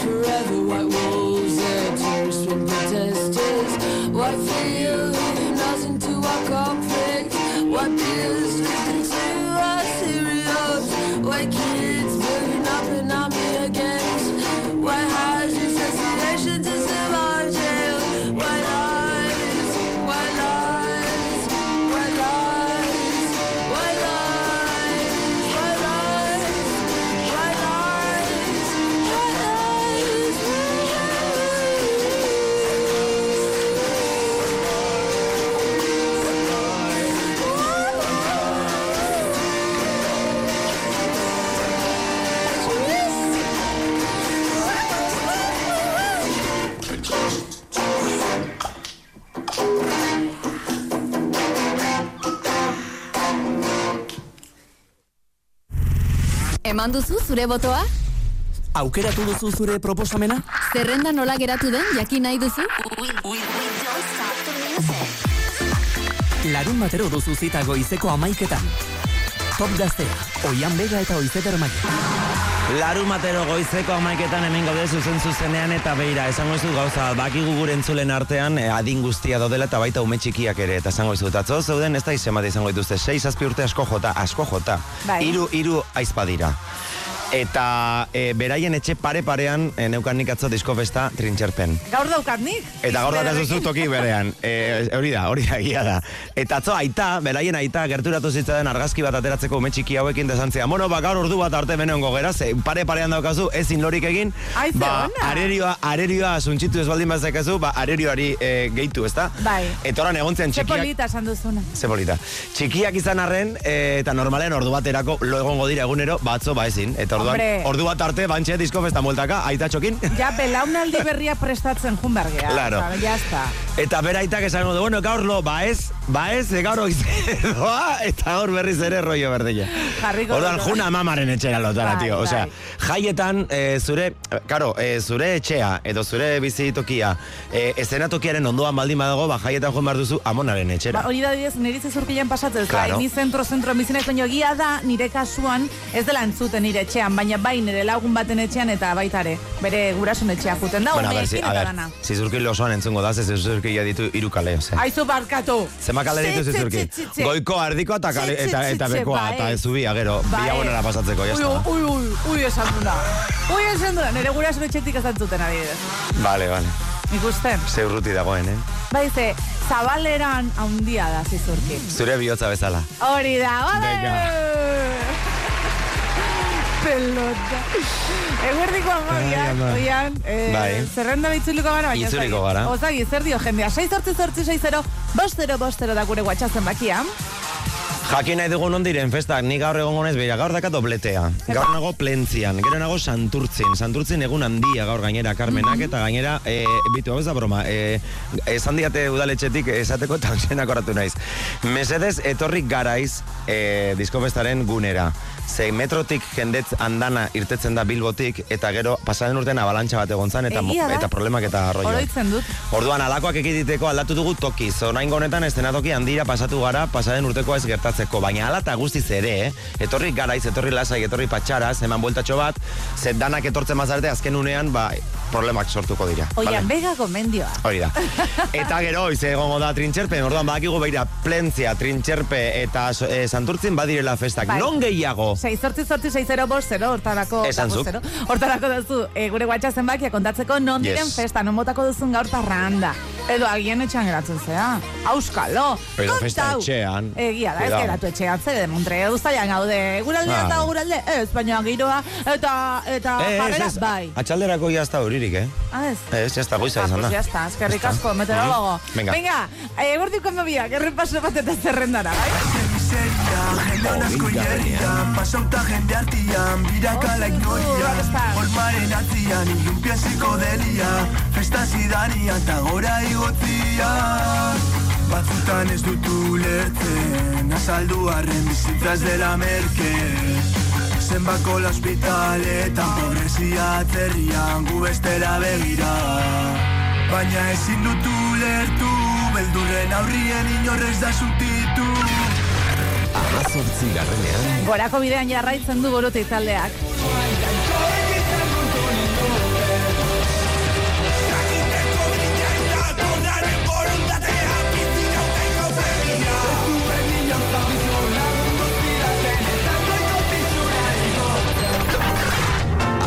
Eman duzu zure botoa? Aukeratu duzu zure proposamena? Zerrenda nola geratu den jakin nahi duzu? Larun batero duzu zita goizeko amaiketan. Top gaztea, oian bega eta oizeter maia. Larun batero goizeko amaiketan hemen gaude zuzen zuzenean eta beira, esango ez dut gauza, bakigu gure entzulen artean eh, adin guztia daudela eta baita ume txikiak ere, eta esango ez dut, atzo zeuden ez da izen bat izango dituzte, 6 azpi urte asko jota, asko jota, Bai. iru, iru aizpa dira. Eta e, beraien etxe pare-parean e, neukan nik atzo disko festa trintxerpen. Gaur daukat nik. Eta gaur daukazu zu toki berean. E, hori da, hori da, egia da. Eta atzo aita, beraien aita, gerturatu zitzaren argazki bat ateratzeko ume txiki hauekin desantzia. Bueno, ba, gaur ordu bat arte benengo gera, ze pare-parean daukazu, ezin lorik egin. Ai, ba, ona. arerioa, arerioa suntxitu ez baldin bazekazu, ba, arerioari e, gehitu, ezta? Bai. Eta oran egon zen Ze txikiak... polita esan duzuna. Ze polita. Txikiak izan arren, e, eta normalen ordu baterako lo egongo dira egunero, batzo ba ezin. Eta orduan, Hombre. ordu bat arte, bantxe disko festa mueltaka, aitatxokin. Ja, belaunaldi berria prestatzen jun bergea. Claro. Osa, Ya está. Eta beraitak esango du, bueno, gaur lo, ba ez, ba ez, gaur doa, eta gaur berriz ere rollo berdina. Jarriko juna mamaren etxera lotara, Bai, tio. Osea, bai. jaietan, e, zure, karo, e, zure etxea, edo zure bizitokia, e, estenatokiaren ondoan baldin badago, ba, jaietan joan behar duzu amonaren etxera. Ba, hori da didez, niri zezurkilean pasatzen, ez Claro. ni zentro, zentro, bizinez, baina egia da, nire kasuan, ez dela entzuten nire etxean, baina bai nire lagun baten etxean eta baitare, bere gurasun etxea juten da, Bueno, a ver, si, umeekin a eta ver, dana. zizurkile osoan entzungo da, ze zizurkile ditu hiru kale, osea. Aizu barkatu. Zema kale ditu zizurki? Goiko, ardiko eta, kale, eta, eta bekoa, bai. eta ez zubia, gero, Bai. bilabonera pasatzeko, Ui, jazta. ui, ui, ui, esan duna. Ui, esan duna, nire gurasun etxetik ez dantzuten adibidez. Vale, vale. Ikusten. Ze urruti dagoen, eh? Bai, ze, zabaleran haundia da zizurki. Zure bihotza bezala. Hori da, bale! Venga. Pelota. Eguerdiko amabiak, Ai, ama. oian, eh, Bai. zerrenda itzuliko gara, baina Itzuliko dakit. gara. Ozagi, zer dio jendea, 6 sortzi sortzi 6 0, bostero, bostero da gure guatxazen bakia. Jakin nahi dugun ondiren festak, ni gaur egon gonez, beira, gaur daka dobletea. Gaur nago plentzian, gero nago santurtzin. Santurtzin egun handia gaur gainera, Carmenak, eta gainera, e, bitu, hau ez da broma, e, esan diate udaletxetik esateko eta onxenak oratu naiz. Mesedez, etorrik garaiz e, diskofestaren gunera. Ze metrotik jendetz andana irtetzen da bilbotik, eta gero pasaren urtean abalantxa bat egon zan, eta, Egia eta problemak eta arroio. Oroitzen dut. Orduan alakoak ekiditeko aldatu dugu tokiz. Oraingo honetan estenatoki handira pasatu gara pasaren urtekoa ez gertatzeko, baina hala eta guztiz ere, eh? Etorri garaiz, etorri lasai, etorri patxaraz, eman bueltatxo bat, ze danak etortzen mazarte azken unean, ba, problemak sortuko dira. Oian, Vale? bega gomendioa. Hori da. Eta gero, ize egongo da trintxerpen, orduan badakigu beira, plentzia, trintxerpe eta e, santurtzin badirela festak. Bai. Non gehiago? 6 sortzi sortzi 6 0 bost 0, hortarako. Esan zuk. Hortarako duzu, e, gure guatxa zenbakia kontatzeko non Yes. diren festa, non botako duzun gaur parranda. Edo agian etxean geratzen zea. Auskalo. Edo festa etxean. Egia da, ez geratu etxean, zer de Montreo duztaian gaude. Guralde Ah. eta guralde, ez, baina giroa eta, eta Ez, jarrera, bai. atxalderako jazta horirik, eh? Ah, ez. Ez, jazta goiza Ah, izan pues da. está, eskerrik asko, meteorologo. Mhm. Venga. Venga, eh, gordiko mobiak, errepaso bat eta zerrendara, bai? Jende asko hierrian, pasauta jende artian, birakala ignoria Olmaren atzian, ilunpia psikodelia, festa zidania eta gora igotzia Batzutan ez dut ulertzen, azaldu arren bizitza ez dela merke zenbako hospitaletan Pobrezia atzerrian gu bestera begira Baina ezin dutu lertu Beldurren aurrien inorrez da zutitu Amazortzi garrenean Gorako bidean jarraitzen du.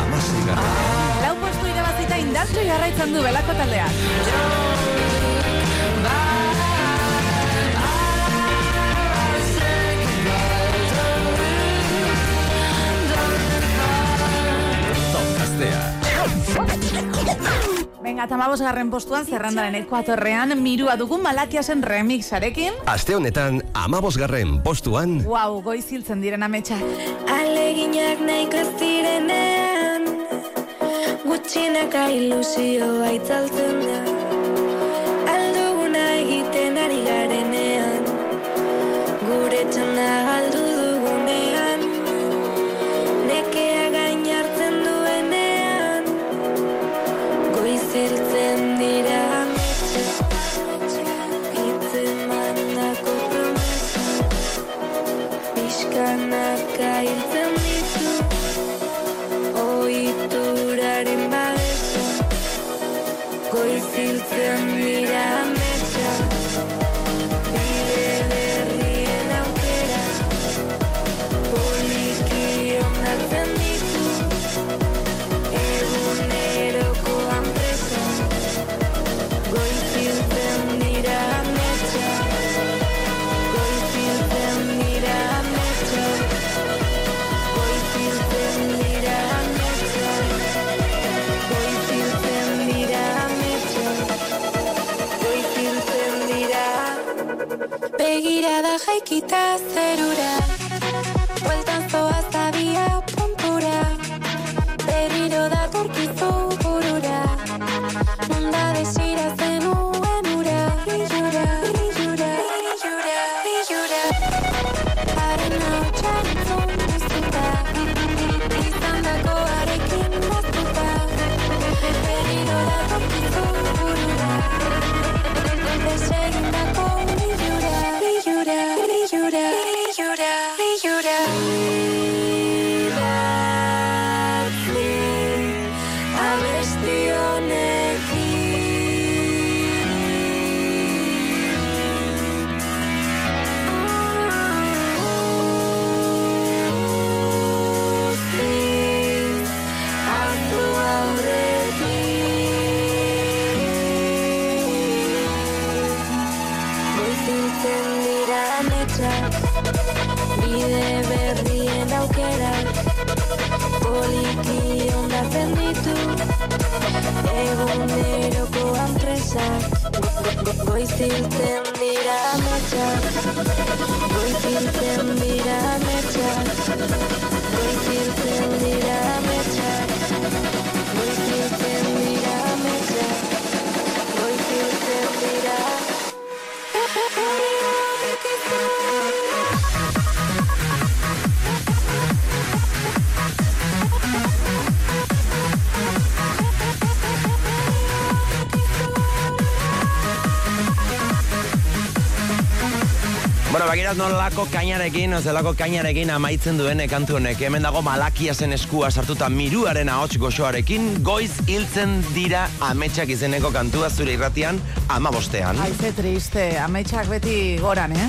Amasei garrenean Lau postu irabazita indartsu jarraitzen du belako taldeak. Gaztea Venga, tamabos garren postuan zerrandaren ekuatorrean mirua dugun malakiasen remixarekin. Aste honetan amabosgarren postuan Wow, goiz hiltzen diren ametsak. Aleginak nahiko ez direnean Gutxinaka ilusioa itzaltzen da Alduguna egiten ari garenean Gure txanda galdu Begirada jaikita zerura Bagirat nolako kainarekin, zelako kainarekin amaitzen duen kantu honek. Hemen dago malakiazen eskua sartuta miruaren ahots goxoarekin, goiz hiltzen dira ametsak izeneko kantua zure irratian ama bostean. Aize triste, ametsak beti goran, eh?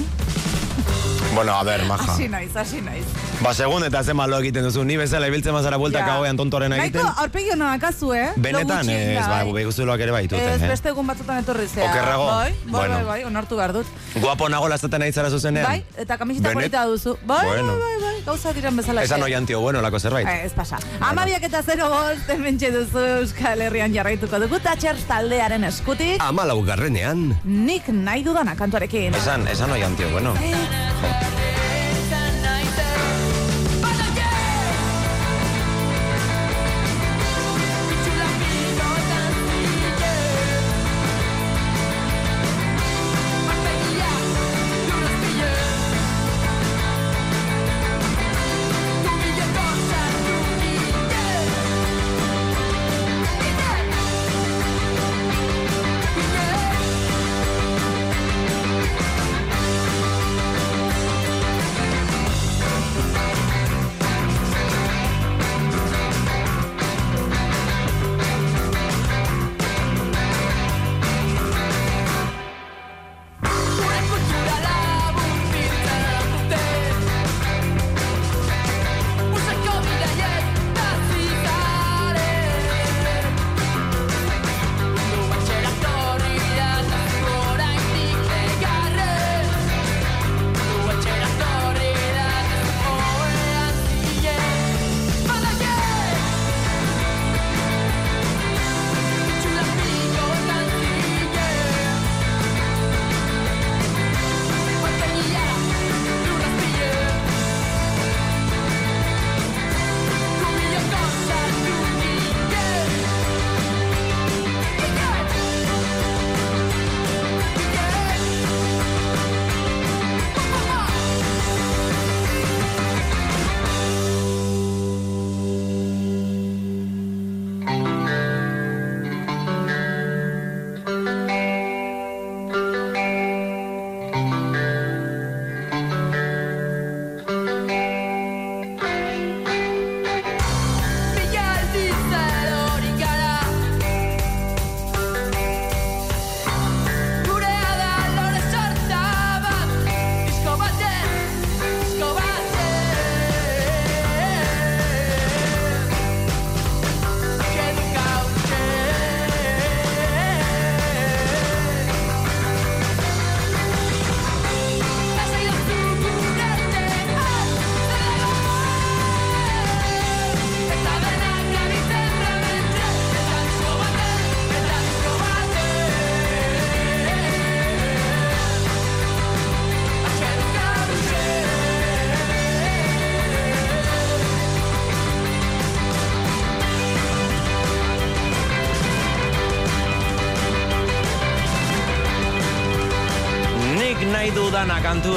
Bueno, a ver, maja. Hasi naiz, hasi naiz. Ba, segun eta ze malo egiten duzu, ni bezala ibiltzen mazara bueltak Ja. hauean tontoren egiten. Nahiko aurpegi hona akazu, eh? Benetan, ez, ba, bai. beguztuloak ere baituten, Ez, eh? beste egun batzutan etorri zea. Okerrago? Bai, bai, Bueno. bai, bai, onartu behar dut. Guapo nago lastaten nahi zara zuzenean? Bai, eta kamiseta Benet- polita duzu. Bai, Bueno. bai, bai, bai, gauza diren bezala. Esan oian tio, bueno, lako zerbait. Eh, ez pasa. Amabiak eta zero bost, hemen duzu Euskal Herrian jarraituko dugu, Tatxers taldearen eskutik, Amalau garrenean nik nahi dudana kantuarekin. Esan, esan oian tio, bueno. Thank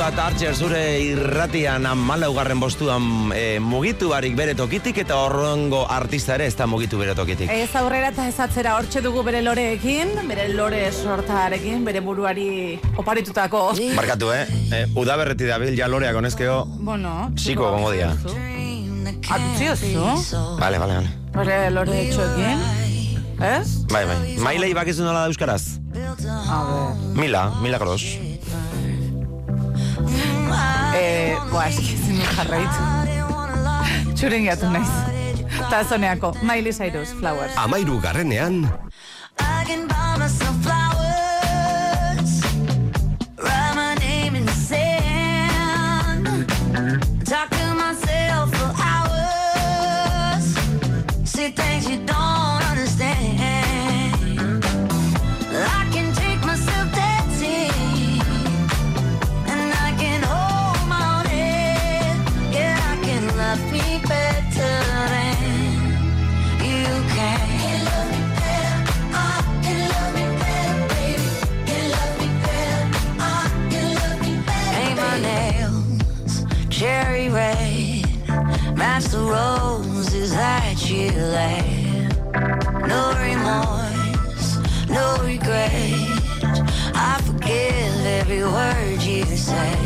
kantua Tartxer zure irratian amalaugarren bostuan e, mugitu barik bere tokitik eta horrengo artista ere ez da mugitu bere tokitik. Ez aurrera eta ez atzera hortxe dugu bere loreekin, bere lore sortarekin, bere buruari oparitutako. Barkatu, eh? E, udaberreti dabil ja lorea konezkeo. Bueno, Txiko gongo dira. Atutzi oso, Vale, vale, vale. bere lore txoekin. Ez? Bai, bai. Mailei bakizu nola da euskaraz? A ver. Mila, Mila Gros. Boa, eski ezin dut jarraitu. Txuren gehiatu naiz. Ta zoneako, Miley Cyrus, Flowers. Amairu garrenean, regret. I forgive every word you say.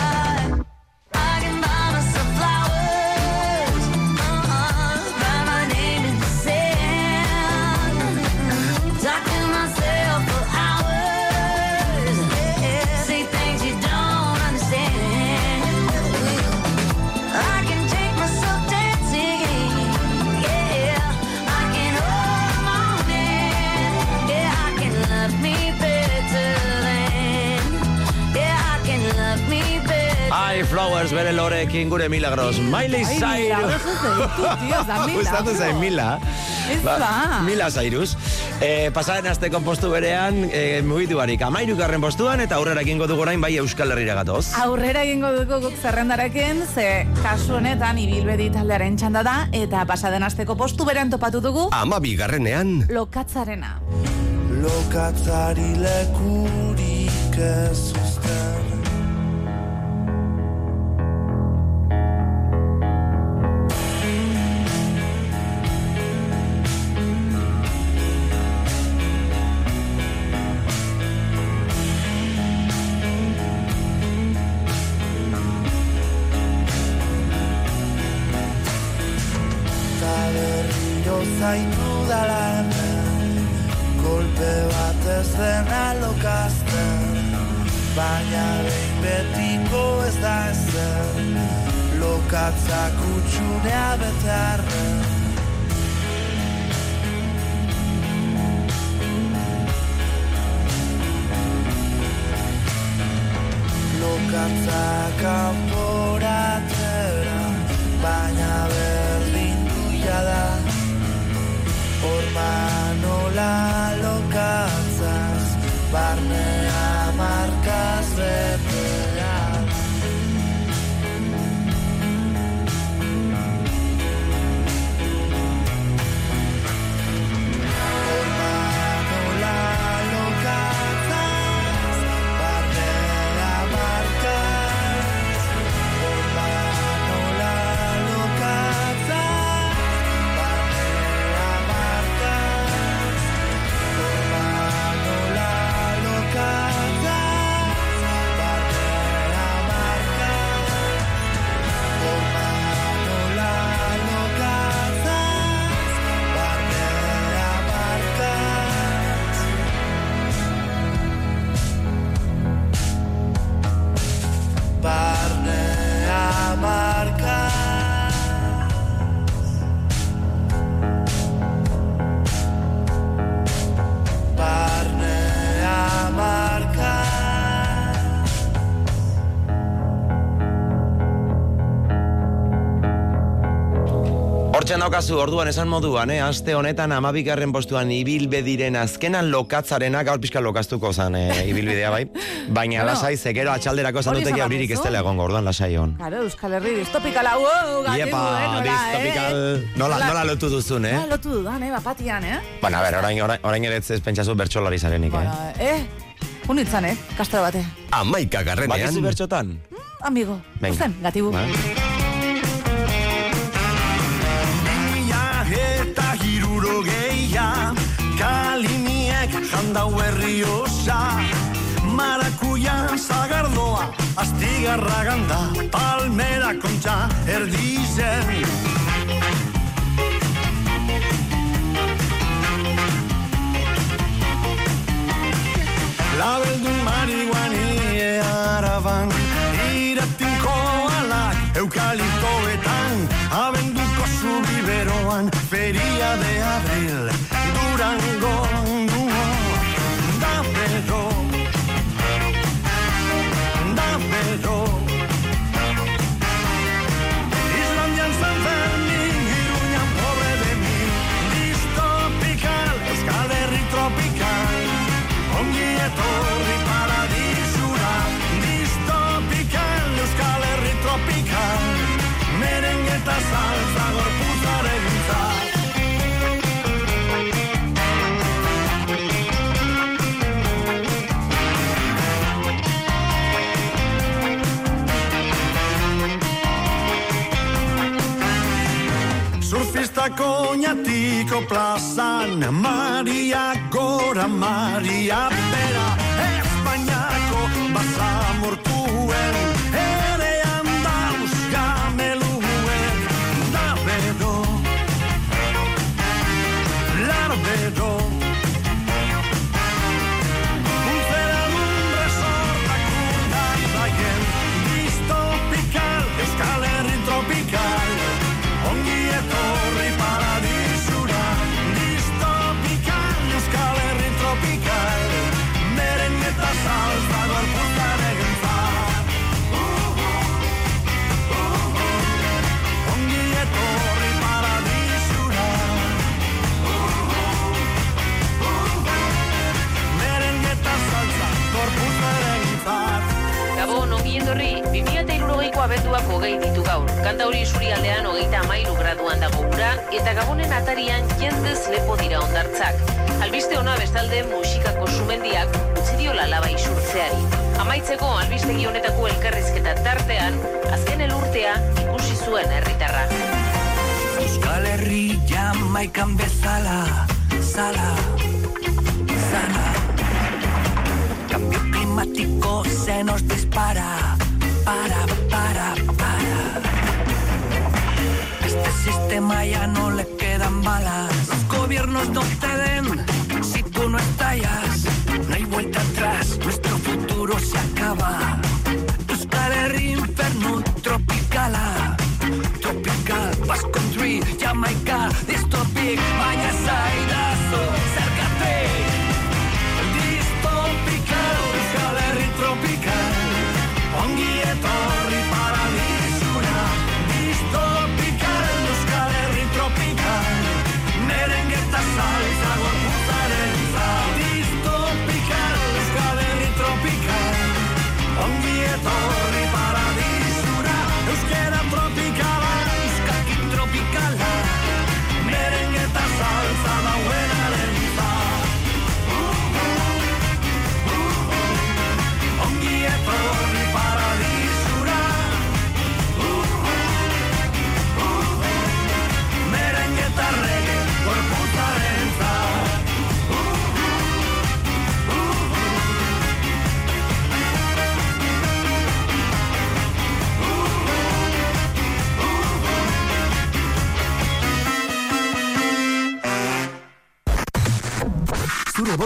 loreekin gure milagros. Miley Ai, Cyrus. milagros ez da milagro. Gustatu zain Mila. Ez Ba, da. Mila Cyrus. Eh, pasaren asteko postu berean, eh, mugitu barik, amairu garren postuan, eta aurrera egingo dugu orain bai Euskal Herrira gatoz. Aurrera egingo dugu guk zerrendarekin, ze kasu honetan ibilbedi taldearen txanda da, eta pasaden asteko postu berean topatu dugu, amabi garrenean, lokatzarena. Lokatzari lekurik ez Hortxe daukazu orduan esan moduan, eh? aste honetan amabigarren postuan ibilbediren azkenan lokatzarena, gaur pixka lokaztuko zan eh, ibilbidea bai, baina Bueno, lasai, ze gero atxalderako esan hori duteki esan auririk ez dela egongo, orduan lasai hon. Claro, Euskal Herri distopikala, wow, gaitu, Iepa, eh, nola, distopikal, eh? nola, nola lotu duzun, eh? Nola lotu dudan, eh, bapatian, eh? Bueno, a ber, orain, orain, orain ere ez pentsazu bertxolari zarenik, Bueno, eh? eh, unitzan, eh, kastro bate. Amaika garrenean. Bakizu bertxotan? Amigo, Venga. zen, gatibu. Ba. Kaliniek jandau herri osa Marakuia zagardoa Astigarra ganda Palmera kontxa erdizen Labeldun marihuani araban Iratinko alak eukaliptoetan Abenduko zubiberoan Feria de abril Durango Surfista koñatiko plazan Maria gora, Maria bera Espainiako basamortuen 2008ko abenduak hogei ditu gaur. Kanta hori surialdean hogeita amairu graduan dago ura, eta gabonen atarian jendez lepo dira ondartzak. Albiste ona bestalde musikako sumendiak utzi diola laba isurtzeari. Amaitzeko albistegi honetako elkarrizketa tartean, azken elurtea ikusi zuen herritarra. Euskal Herri jamaikan bezala, sala, sana. Cambio climático se nos dispara, para, para, para. Este sistema ya no le quedan balas. Los gobiernos no te den si tú no estallas. No hay vuelta atrás, nuestro futuro se acaba. Euskal Herri inferno tropicala. Tropical, Basque Country, Jamaica, Distopic, baina zaidazu,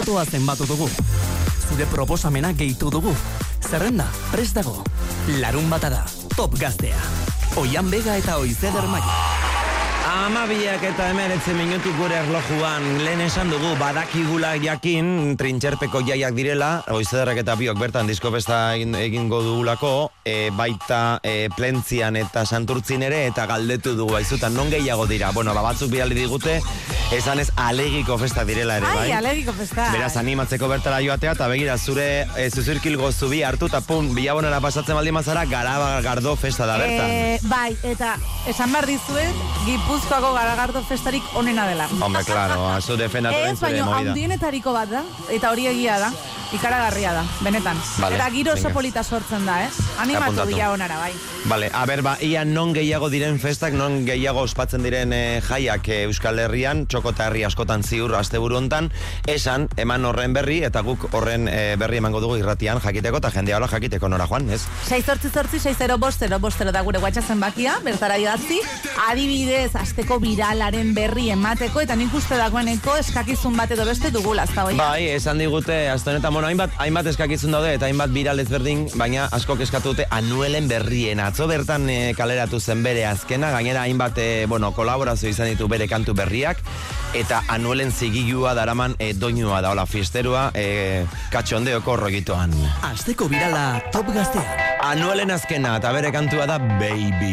Botoa zenbatu dugu. Zure proposamena gehitu dugu. Zerrenda, prest dago. Larun bata da, top gaztea. Oian bega eta oizeder maia. Amabiak eta emeretze minutu gure erlojuan lehen esan dugu badakigula jakin trintxerpeko jaiak direla, oizederrak eta biok bertan diskopesta egin, egingo dugulako, e, baita e, plentzian eta santurtzin ere, eta galdetu dugu aizutan, non gehiago dira. Bueno, ba, batzuk bidali digute, esan ez alegiko festa direla ere, bai? Ai, alegiko festa. Beraz, animatzeko bertara joatea, eta begira, zure e, zuzurkilgo zubi hartu, eta pun, bilabonera pasatzen baldin mazara, garaba gardo festa da bertan. Eh, bai, eta esan behar dizuet, Gipuzkoako garagardo festarik onena dela. Hombre, claro, azu defendatu den Ez, zure movida. handienetariko bat da, eta hori egia da, ikaragarria da, benetan. Vale, eta giro oso polita sortzen da, eh? Animatu bila onara, bai. Vale, a ber, ba, ia non gehiago diren festak, non gehiago ospatzen diren eh, jaiak eh, Euskal Herrian, txokota herri askotan ziur asteburu hontan, esan, eman horren berri, eta guk horren eh, berri emango dugu irratian jakiteko, eta jendea hola jakiteko nora joan, ez? 6 zortzi zortzi, 6 zero bost, zero bost, zero da gure WhatsApp zenbakia, bertara idatzi, adibidez, asteko viralaren berri emateko, eta nik uste dagoeneko eskakizun bat edo beste dugula, ez da? Bai, esan digute, azte honetan, bueno, hainbat, hainbat eskakizun daude, eta hainbat viral ezberdin, baina asko eskatu dute anuelen berrien. Atzo bertan eh, kaleratu zen bere azkena, gainera hainbat, eh, bueno, kolaborazio izan ditu bere kantu berriak, eta anuelen zigilua daraman e, doinua da, hola, fisterua, e, katxondeoko rogitoan. Asteko birala top gaztean. Anuelen azkena, eta bere kantua da Baby.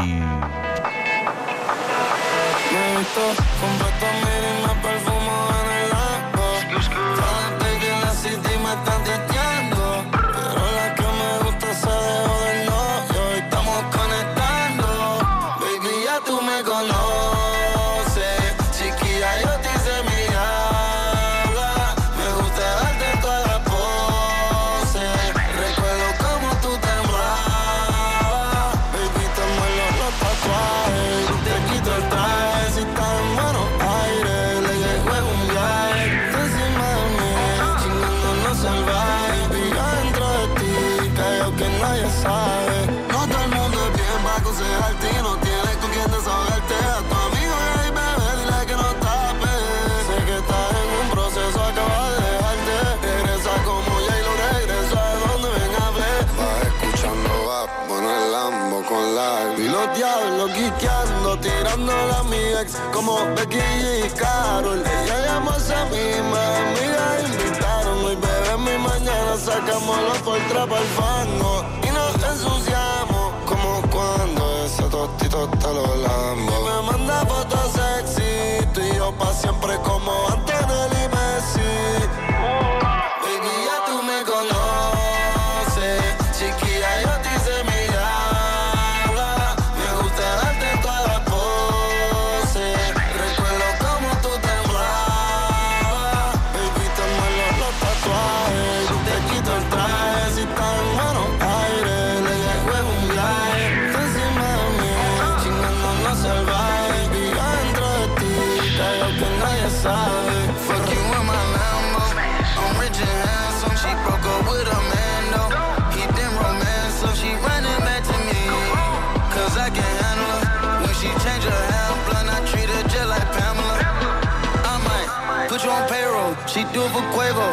Ex como Becky y Carol. Ella llamó a esa misma amiga, invitaron. Hoy bebemos y mañana sacamos los poltra para el fango. Y nos ensuciamos como cuando ese tostito te lo lambo. Do it for Quavo.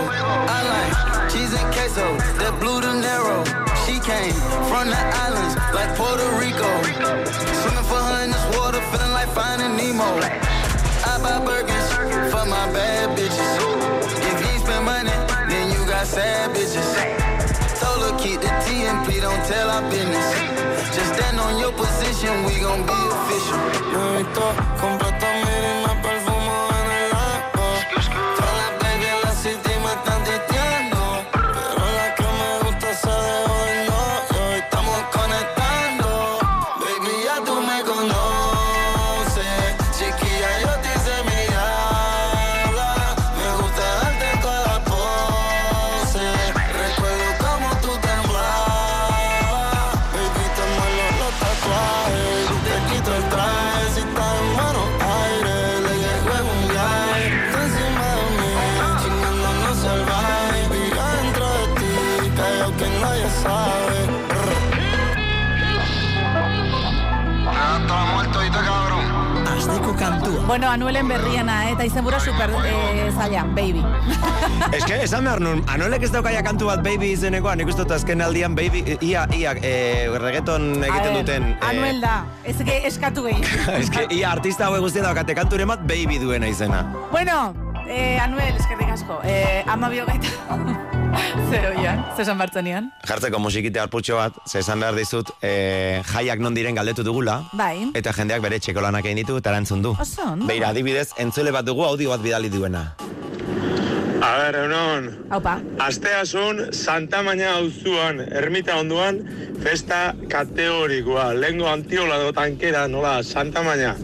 I like cheese and queso, that blue de Niro. She came from the islands, like Puerto Rico. Swimming for her in this water, feeling like finding Nemo. I buy Birkins for my bad bitches. If you spend money, then you got sad bitches. Told her keep the T and P, don't tell our business. Just stand on your position, we gon' be official. Bueno, Anuelen berriena, eh, eta izenbura super eh, zaila, baby. Ez que, esan behar nun, anolek ez daukaia kantu bat baby izenekoa, nik uste azken aldian baby, ia, ia, e, reggaeton egiten duten. eh, Anuel da, ez que eskatu gehi. Ez que, ia, artista hauek guztien daukate kanturen bat baby duena izena. bueno, eh, Anuel, eskerrik asko, eh, ama biogaita. Zero ian, zesan bartzen ian. Jartzeko musikite arputxo bat, ze esan behar dizut, e, jaiak non diren galdetu dugula, Bai. eta jendeak bere txeko lanak egin ditu eta erantzun du. Oso, ondo. Beira, adibidez, entzule bat dugu audio bat bidali duena. A ber, egunon, Haupa. asteasun Santa Maña auzuan, ermita onduan, festa kategorikoa. Lengo antiola do tankera, nola, Santa Maña.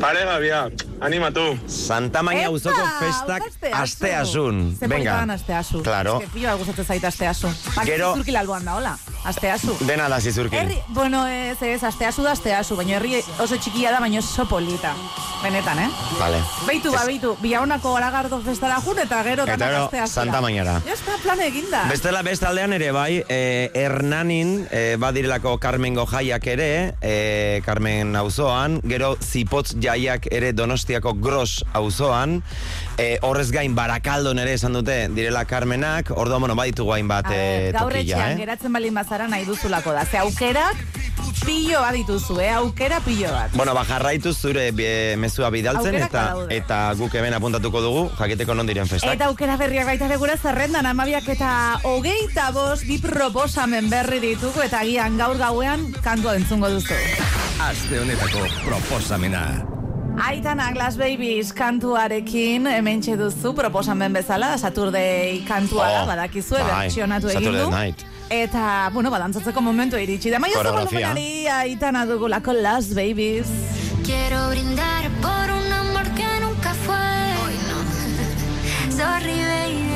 Paregabia, animatu. Santa Maña Epa, auzoko festak asteasun. asteasun. Venga. politaban asteasu. Claro. Ez que pilo gustatzen zait asteasu. Bak, Gero- zizurkil alboan da, hola. Asteasu. Dena da zizurkin. Herri, bueno, ez, ez, asteasu da asteasu, baina herri oso txikia da, baina oso polita. Benetan, eh? Vale. Beitu, ba, beitu, biaunako garagardo festara jun, eta gero Eta gero. Santa Mañara. Ja, está plan eginda. Bestela beste aldean ere bai, eh, Hernanin eh, badirelako Carmengo jaiak ere, eh, Carmen auzoan, gero Zipotz jaiak ere Donostiako Gros auzoan, eh, horrez gain Barakaldon ere esan dute direla Carmenak, orduan bueno, baditugu hainbat eh, Gaur tokila, etxean eh? geratzen balin bazara nahi duzulako da. Ze aukerak pillo bat dituzu, eh? Aukera pillo bat. Bueno, ba, jarraitu zure bie, mezua bidaltzen Aukerak eta badaude. eta guk hemen apuntatuko dugu jakiteko non diren festak. Eta aukera berriak baita ere gure zerrendan amabiak eta hogeita bost bi proposamen berri ditugu eta agian gaur gauean kantua entzungo duzu. Aste honetako proposamena. Aitanak Las Babies kantuarekin hemen duzu proposamen bezala Saturday kantua da, Oh, badakizue, bai, bertsionatu egin du. night. Eta, bueno, badantzatzeko momentu iritsi da. Maio Koreografia. volumenari Aitana dugulako Las Babies. Quiero brindar por un amor que nunca fue. Sorry, baby,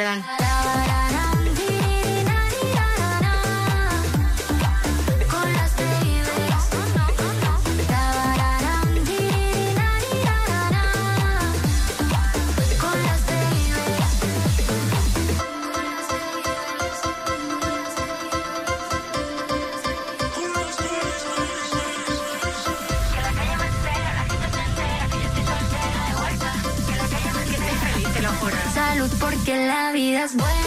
perdón. La vida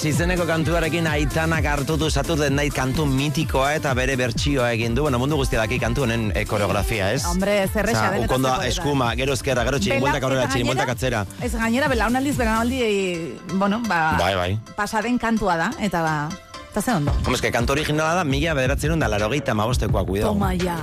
Babies izeneko kantuarekin aitanak hartu du Saturday Night kantu mitikoa eta bere bertsioa egin du. Bueno, mundu guztia daki kantu honen eh, koreografia, ez? Hombre, ez erresa, Osea, benetan ukondoa, eskuma, gero ezkerra, gero txirimbueltak Bela- aurrera, txirimbueltak gainera- atzera. Ez gainera, belaunaldiz, belaunaldi, bueno, ba, Bai, bai. pasaden kantua da, eta ba, eta ze ondo. Homez, que kantu originala da, mila bederatzen da, laro gehieta mabostekoa, kuidao. Toma ja.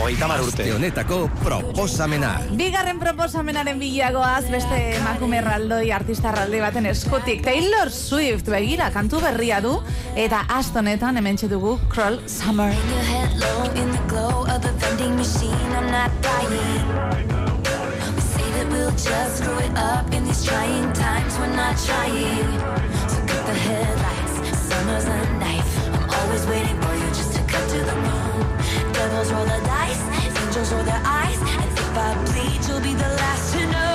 Hogeita mar urte. Aste honetako proposamena. Bigarren proposamenaren bilagoaz, beste emakume erraldoi, artista erraldoi baten eskutik. Taylor Swift begira, kantu berria du, eta astonetan hemen dugu Crawl Summer. we'll just screw it up in these trying times. We're not trying. So cut the headlights. Summer's a knife. I'm always waiting for you just to cut to the moon. Devils roll the Angels roll their eyes. And if I bleed, you'll be the last to know.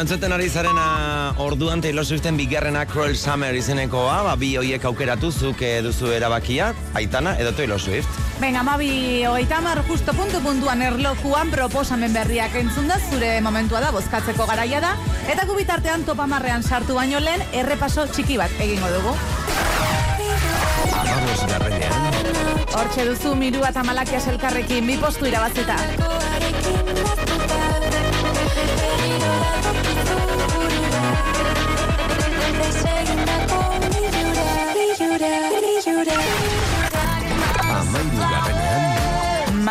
Bueno, entzuten ari zarena orduan Taylor Swiften bigarrena Cruel Summer izenekoa, ba, bi hoiek aukeratu zuk eh, duzu erabakia, Aitana edo Taylor Swift. Venga, mabi, hogeita hamar justo puntu puntuan erlokuan proposamen berriak entzun da, zure momentua da, bozkatzeko garaia da, eta gu bitartean topamarrean sartu baino lehen, errepaso txiki bat egingo dugu. Amabos garrenean. Hortxe duzu miru eta malakias elkarrekin bi postu irabazita.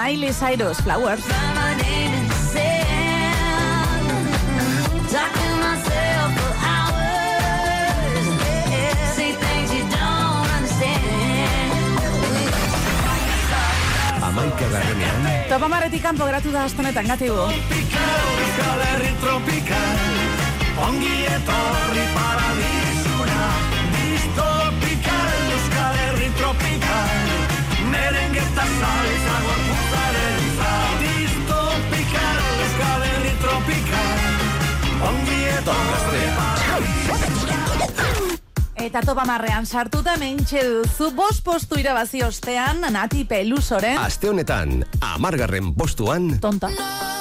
Miley Cyrus, Flowers. Amaika garrenean. Topamarretik kanpo geratu da astonetan gatibu. Euskal Herri tropikal Ongi etorri paradisura Distopikal Euskal Herri tropikal Merengeta salsa gorpuzaren za. Distopikal Euskal Herri tropikal Ongi etorri Eta topamarrean sartuta mentxe duzu bost postu irabazi ostean Nati Pelusoren. Aste honetan, amargarren postuan, tonta. Abandono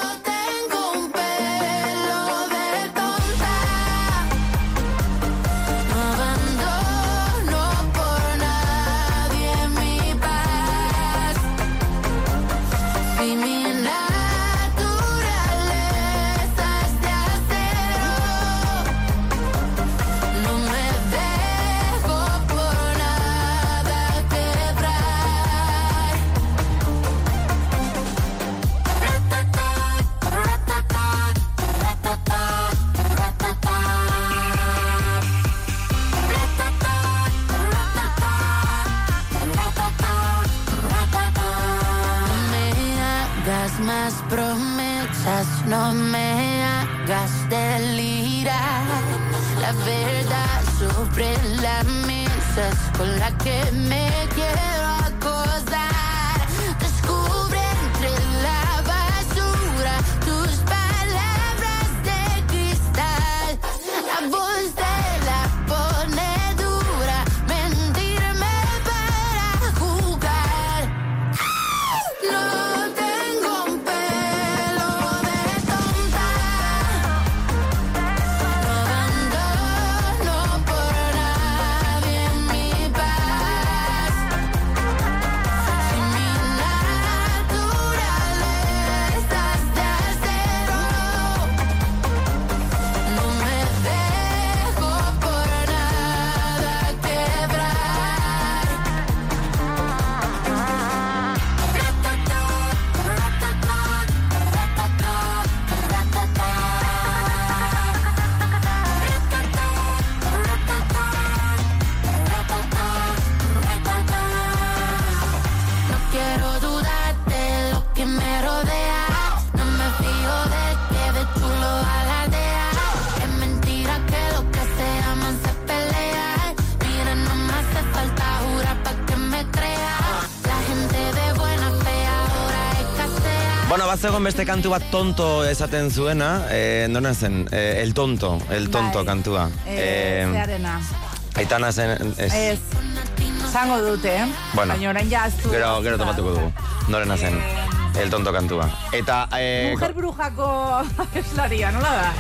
bazegon beste kantu bat tonto esaten zuena, eh, nona zen, eh, el tonto, el tonto Bai. kantua. Eh, zearena. Aitana zen, ez, Ez. Zango dute, eh? Bueno. Baina orain jaztu. gero, gero topatuko dugu, norena zen, el tonto kantua. Eta, eh, Mujer brujako abeslaria, nola da?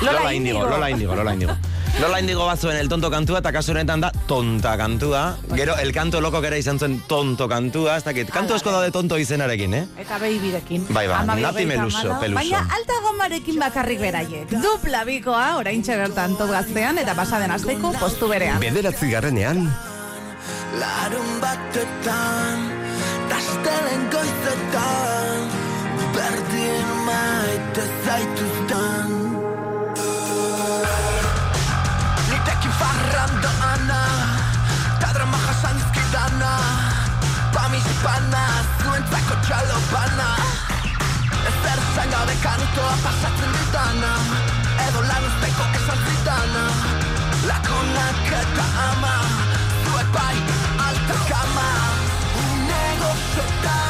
Lola Indigo, Lola Indigo, Lola Indigo. Lola Indigo bat zuen el tonto kantua, eta kasu honetan da tonta kantua. Gero, el kanto loko gera izan zuen tonto kantua, ez dakit, kantu asko daude tonto izenarekin, eh? Eta babyrekin. Bai, ba, Nati Meluso. Peluso. Baina alta gomarekin bakarrik beraiek. Dupla bikoa, orain bertan top gaztean, eta pasaden asteko postu berean. Bederatzi garrenean, Larun batetan, tastelen goizetan, berdin maite zaituztan. Pamispana, zuentzako txalopana. Ezer zain gabe kantoa pasatzen dutana, edo lan usteko esan zitana, lakonak eta ama, zuek bai, alta kama, negoziotan, pentsarrenetan,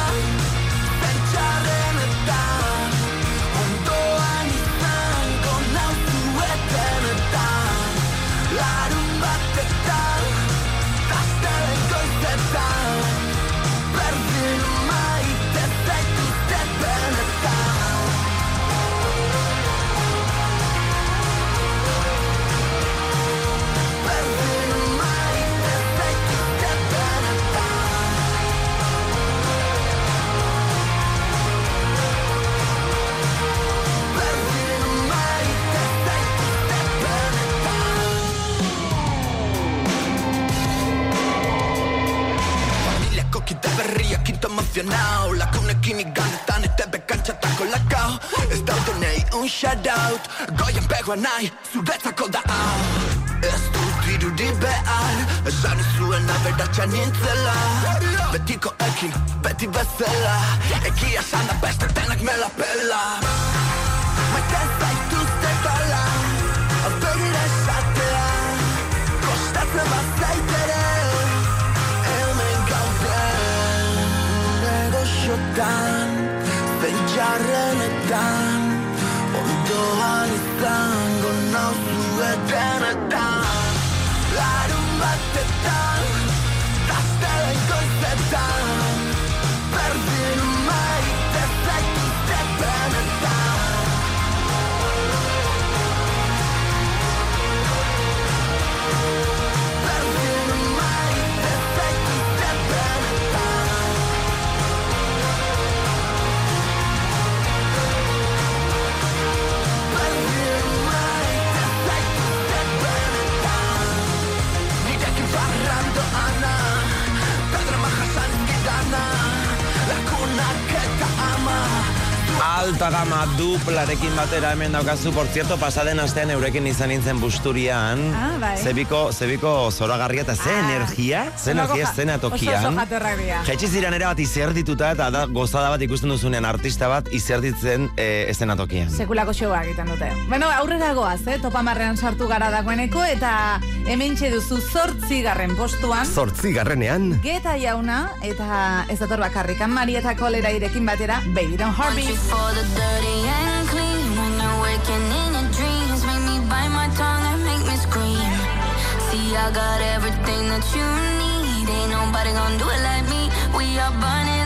now Lakunekin iganetan eta bekantxatako lakau Ez daude nahi un shoutout Goien pegoa nahi, zuretzako da hau. Ez dut irudi behar Esan izuen aberatxa nintzela. Betiko ekin, beti bezala. Ekia esan da beste denak me la pela. Maite zaituzte gala Aurpegira esatea. Kostatzen bazaitere goxotan Zein jarrenetan Ondoan izango nauzu etenetan Larun batetan Gaztelen goizetan Alta gama duplarekin batera hemen daukazu, por cierto, pasaden astean eurekin izan nintzen busturian. Ah, bai. Zebiko, zebiko zoragarria eta ze energia, ze energia zena tokian. Oso oso jatorrak dira. Jaitsi ziren ere bat izerdituta eta da gozada bat ikusten duzunean artista bat izerditzen e, eszenatokian. Sekulako showa egiten dute. Bueno, aurrera goaz, eh? Topamarrean sartu gara dagoeneko eta hemen duzu zortzigarren postuan. Zortzigarrenean, Geta jauna eta ez dator bakarrikan Marieta kolera irekin batera Baby Don't Hurt Me. The dirty and clean. When you're waking in your dreams Make me bite my tongue and make me scream. See, I got everything that you need. Ain't nobody gonna do it like me. We are burning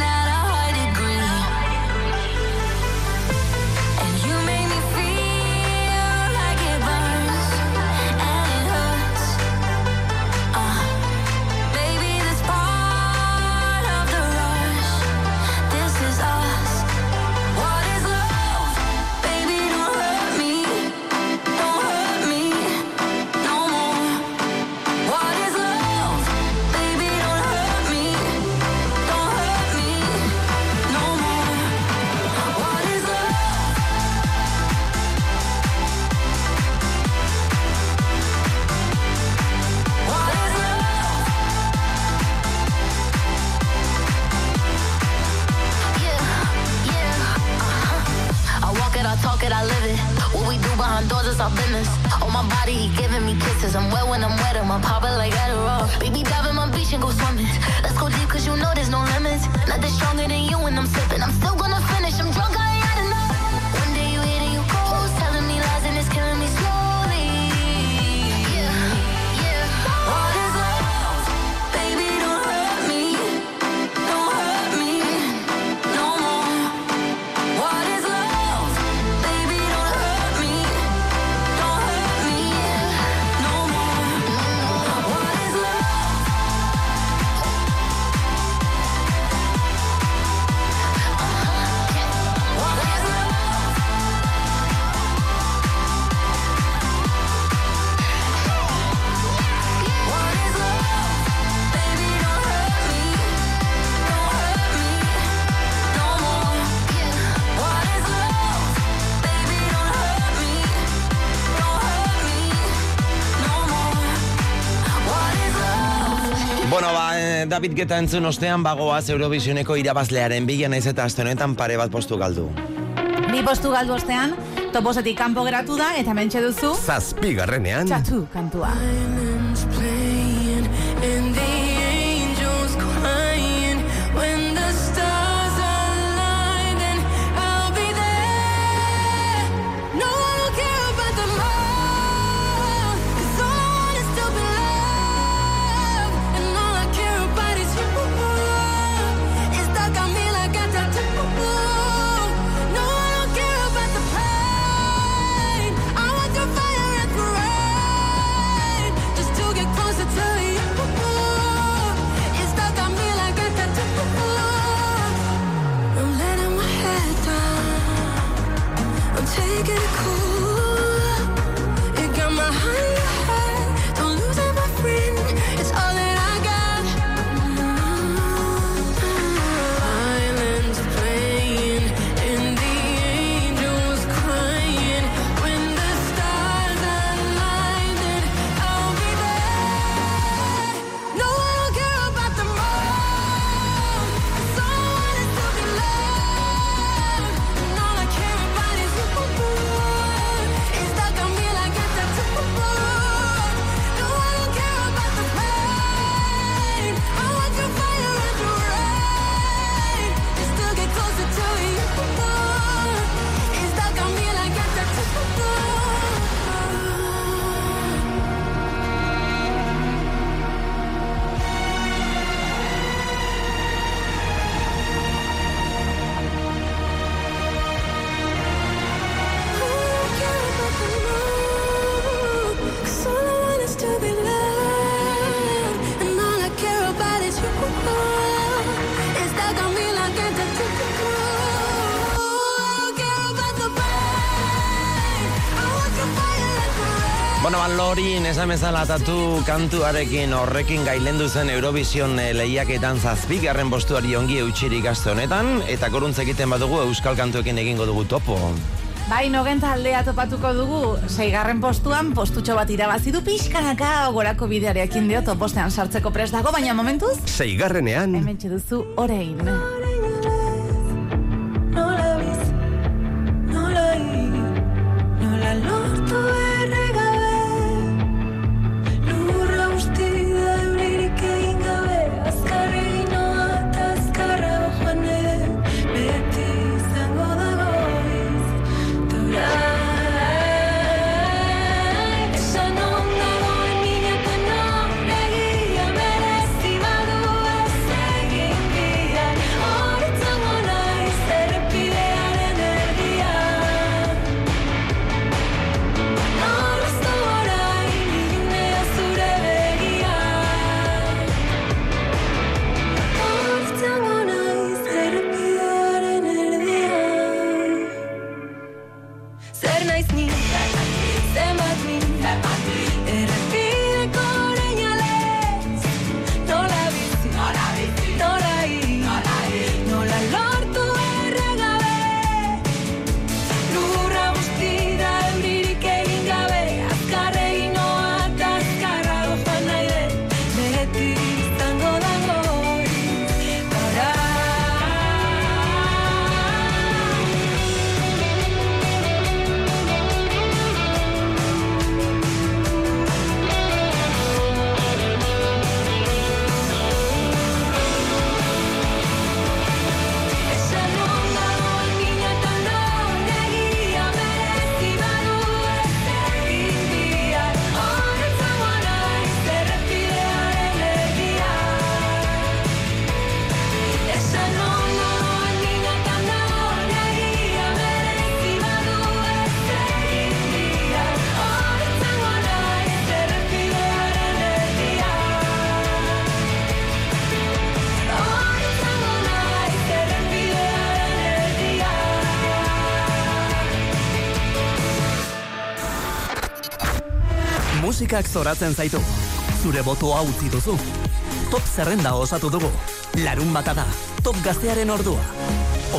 Adderall. Baby, dive in my beach and go swimming. Let's go deep, cause you know there's no limits. Nothing stronger than you when I'm sipping. David Geta entzun ostean bagoaz Eurovisioneko irabazlearen bila naiz eta aste honetan pare bat postu galdu. Bi postu galdu ostean, toposetik kanpo geratu da eta mentxe duzu zazpigarrenean, txatu kantua. Bueno, ba, Lorin, esan bezala tatu kantuarekin horrekin gailendu zen Eurovision eh, lehiaketan zazpigarren postuari ongi eutxirik aste honetan, eta koruntz egiten badugu euskal kantuekin egingo dugu topo. Bai, nogen taldea topatuko dugu, seigarren postuan, postutxo bat irabazi du pixkanaka gorako bidearekin dio topostean sartzeko pres dago, baina momentuz, Seigarrenean, hemen duzu orein. Musikak zoratzen zaitu. Zure botoa utzi duzu. Top zerrenda osatu dugu. Larun bata da. Top gaztearen ordua.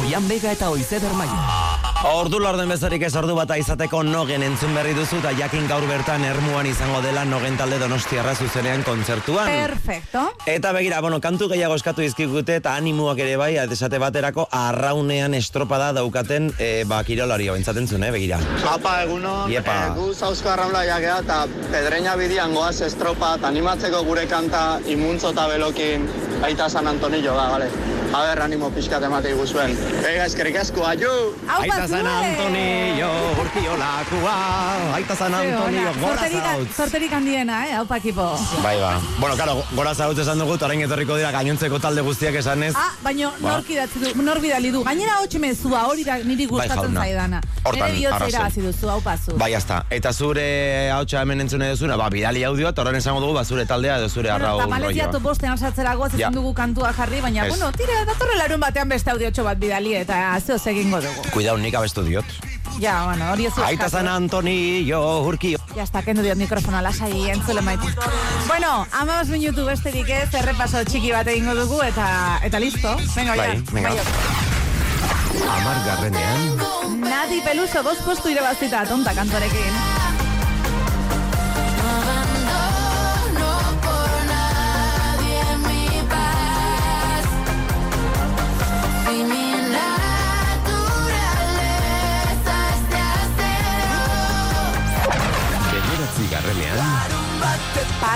Oian Bega eta Oize Bermaia. Ordu lorden bezarik ez ordu bata izateko nogen entzun berri duzu eta jakin gaur bertan ermuan izango dela nogen talde donostiarra zuzenean kontzertuan. Perfecto. Eta begira, bueno, kantu gehiago eskatu dizkigute eta animuak ere bai, esate baterako arraunean estropada daukaten e, ba, kirolari hau entzaten zuen, eh, begira. Apa, egunon, Iepa. eh, gu zauzko arraunla jakea eta pedreña bidian goaz estropa eta animatzeko gure kanta imuntzo eta belokin aita San Antonio da, bale? A ber, animo pixkat emate iguzuen. Ega, eskerrik asko, aio! Aita San Antonio, urkiolakua, Aita San Antonio, gora zautz. sorterik handiena, eh, hau pakipo. Bai, ba. Bueno, claro, gora zautz esan dugu, orain etorriko dira gainontzeko talde guztiak esanez. Ah, baino Ba. nork idatzi du, nor bidali du. Gainera hotxe mezua, hori da niri gustatzen jauna. zaidana. Hortan, Nere irabazi duzu, hau pazu. Bai, jazta. Eta zure hautsa hemen entzune duzuna, ba, bidali audioa, eta horren esango dugu, ba, zure taldea edo zure arraun Tamalezia rolloa. bostean sartzerago ezin Ja. dugu kantua jarri, baina, bueno, tira, datorre larun batean beste audiotxo bat bidali eta zehoz egingo dugu. Kuidau, nik abestu diot. Ja, bueno, hori ez du Aita eskatu. San Antonio, urkio. Ja, está, kendu diot mikrofona lasai entzule maitu. Bueno, amabas minutu besterik ez, errepaso txiki bat egingo dugu eta eta listo. Venga, Bai, ya. venga. Amargarrenean, Nati Peluso, dos postu irabazita, tonta kantorekin.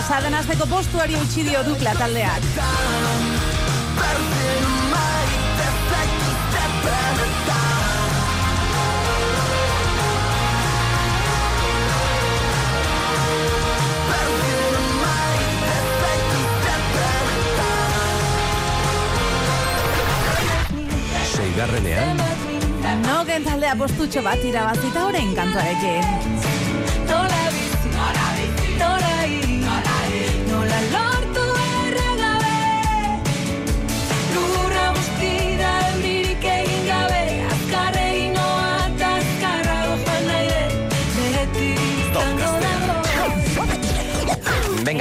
Pasaden azteko postuari utzi dio dukla taldeak. seigarrenean, Nogen taldea postutxo bat irabazita orain kantuarekin.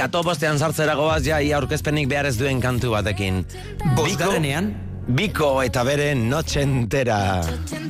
Venga, topostean sartzera goaz, ja, ia aurkezpenik behar ez duen kantu batekin. Bosgarrenean, Biko eta bere noche entera. entera,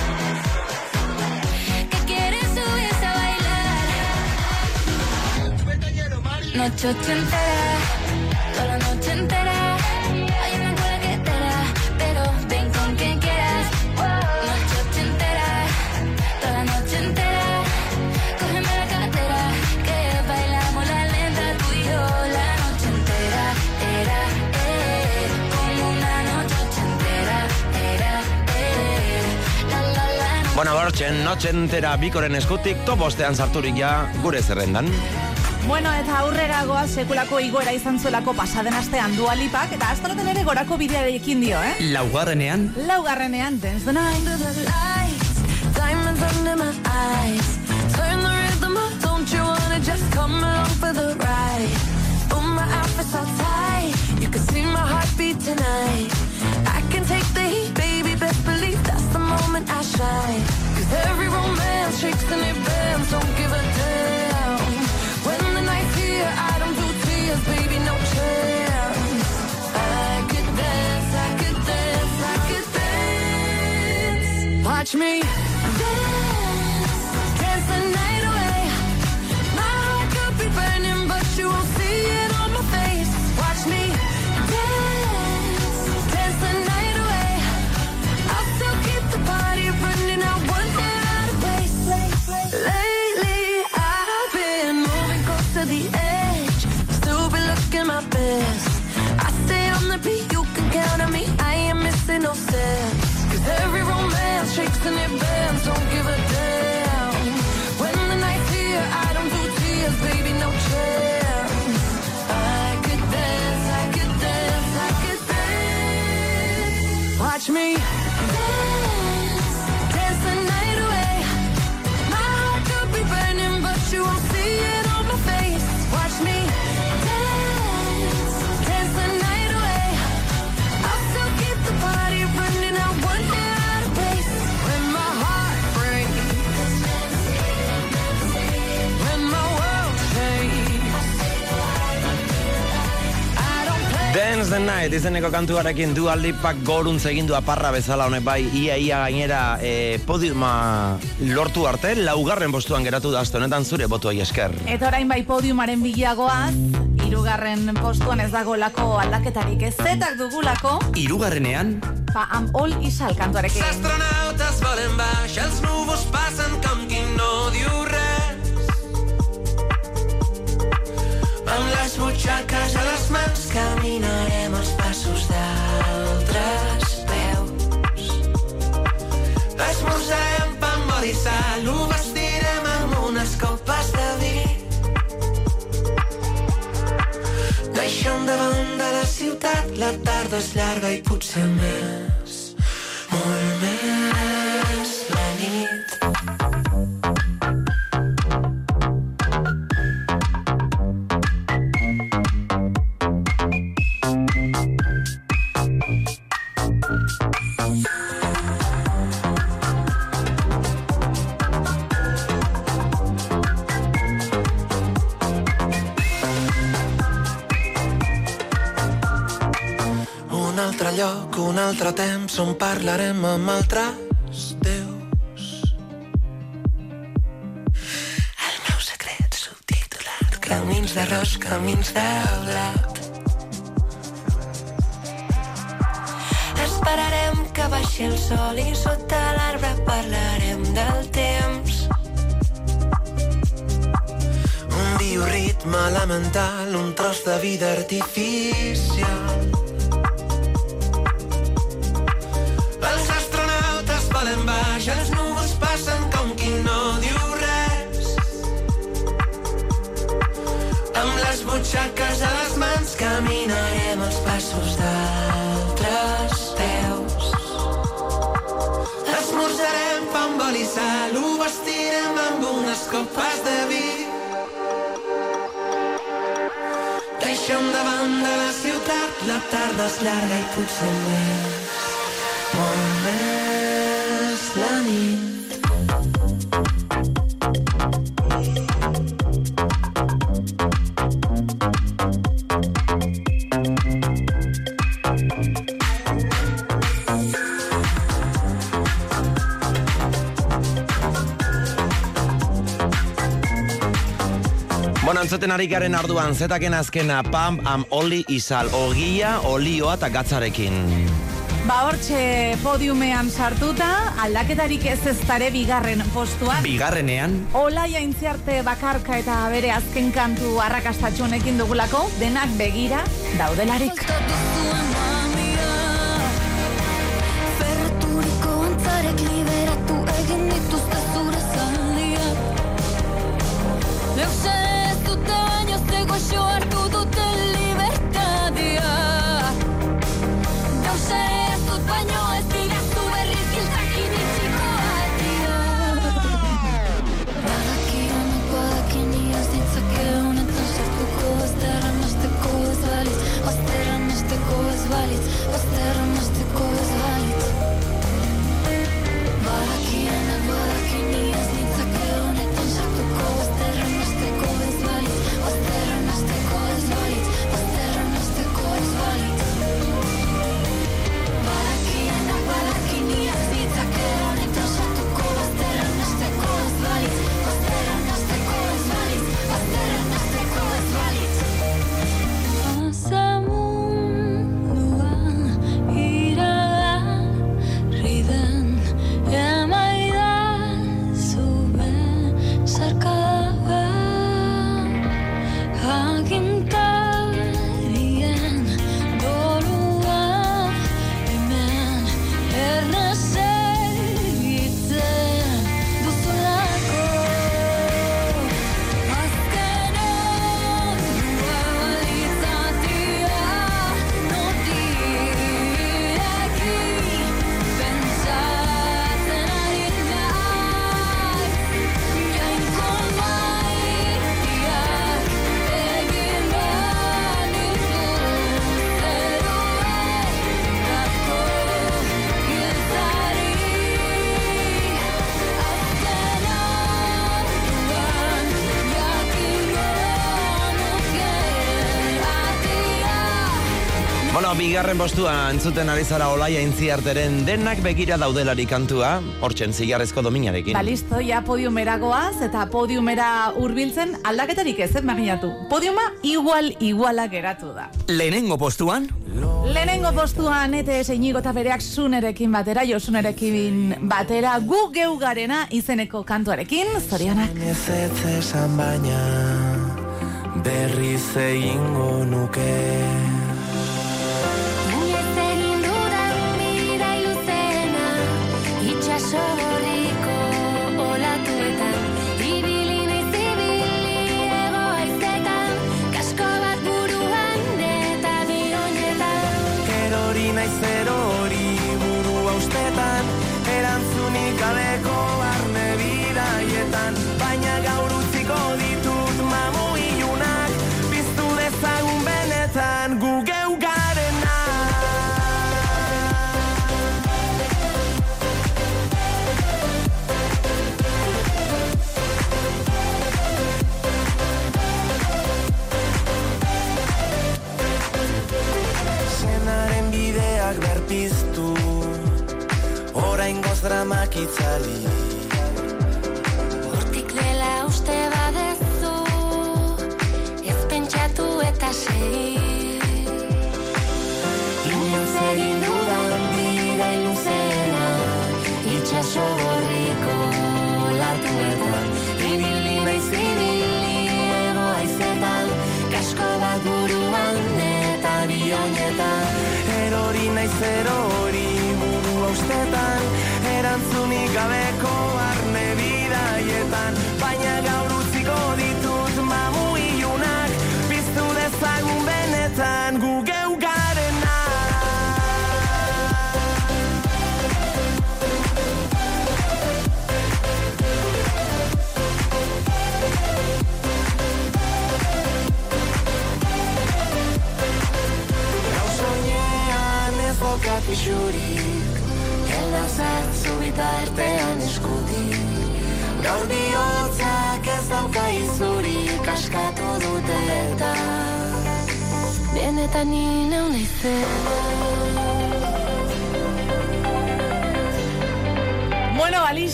Noche entera, toda la noche entera. Hay una cola que te pero ven con quien quieras. Noche entera, toda noche entera. Cógeme la cartera, que bailamos la lenta tú y yo la noche entera. Era, eh, como una noche entera. Era, eh, la la Bueno, bortxen, noche entera bikoren eskutik, topostean sarturik ja gure zerrendan. Bueno, eta aurrera goaz sekulako igoera izan zuelako pasaden astean dualipak, eta astoroten ere gorako bidearekin dio, eh? laugarrenean, Laugarrenean, dance the night. Under the lights, diamonds under my eyes. Turn the rhythm up, don't you wanna just come along for the ride? Oh, my outfit's all tight, you can see my heartbeat the Night izeneko kantuarekin du aldipak goruntz egin du aparra bezala honek bai ia ia gainera e, podiuma lortu arte laugarren postuan geratu da aste honetan zure botuai esker. Eta orain bai podiumaren bilagoaz, irugarren postuan ez dagolako aldaketarik ez zetak dugulako, hirugarrenean, pa am all isal kantuarekin. Astronautes volen baix, els núvols passen com qui no diu Amb les butxaques a les mans caminarem els passos d'altres peus. Esmorzarem pa amb oli sal, ho vestirem amb unes copes de vi. Deixem de la ciutat, la tarda és llarga i potser més, molt més la nit. Altre temps on parlarem amb altres déus. El meu secret subtitulat Camins d'arròs, camins de blat. Esperarem que baixi el sol i sota l'arbre parlarem del temps. Un bioritme elemental, un tros de vida artificial. Baix, els núvols passen com qui no diu res. Amb les butxaques a les mans caminarem els passos d'altres peus. Esmorzarem pa amb oli i sal, ho vestirem amb unes copes de vi. Deixem davant de la ciutat, la tarda és llarga i potser més, molt més entzuten ari garen arduan, zetaken azkena, pam, am, oli, izal, ogia, olioa eta gatzarekin. Ba hortxe podiumean sartuta, aldaketarik ez ez dare bigarren postuan. Bigarrenean, Olaia intziarte bakarka eta bere azken kantu arrakastatxu honekin dugulako, denak begira daudelarik. Ferturiko antzarek liberatu egin dituzte zure zaldiak Leuze ez dute baino zegoxo hartu dute bigarren postua entzuten ari zara olaia intziarteren denak begira daudelari kantua, hortzen zigarrezko dominarekin. Ba, listo, ja podiumera goaz eta podiumera hurbiltzen aldaketarik ez, ez maginatu. Podiuma igual iguala geratu da. lehenengo postuan, Lehenengo postuan ete seinigo eta bereak sunerekin batera, josunerekin batera, gu geugarena izeneko kantuarekin, zorionak. Ez ez esan baina berriz egingo nuke Erantzunik gabeko barne bidaietan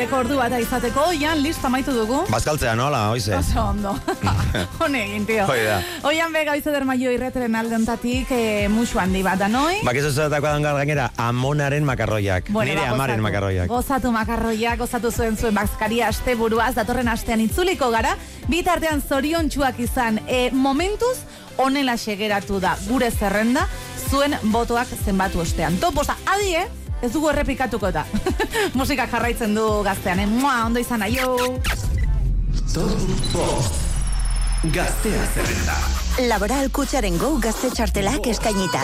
besterik ez arratsaleko ordu bat izateko, oian, listo, amaitu dugu. Bazkaltzea nola, oize? Oso ondo. Hone egin, tio. Hoi da. Oian bega izader maio irreteren aldentatik e, musu handi bat, da noi? Bakizu zertako dangar gainera, amonaren makarroiak. Bueno, Nire ba, amaren gozatu. makarroiak. Gozatu makarroiak, gozatu zuen zuen bazkaria aste buruaz, datorren astean itzuliko gara, bitartean zoriontsuak izan, e, momentuz, honela segeratu da gure zerrenda, zuen botoak zenbatu ostean. Toposa, adi, eh? Ez dugu errepikatuko da. Musika jarraitzen du gaztean, eh? Mua, ondo izan, aio! Gaztea zerrenda. Laboral kutsaren gau gazte txartelak eskainita.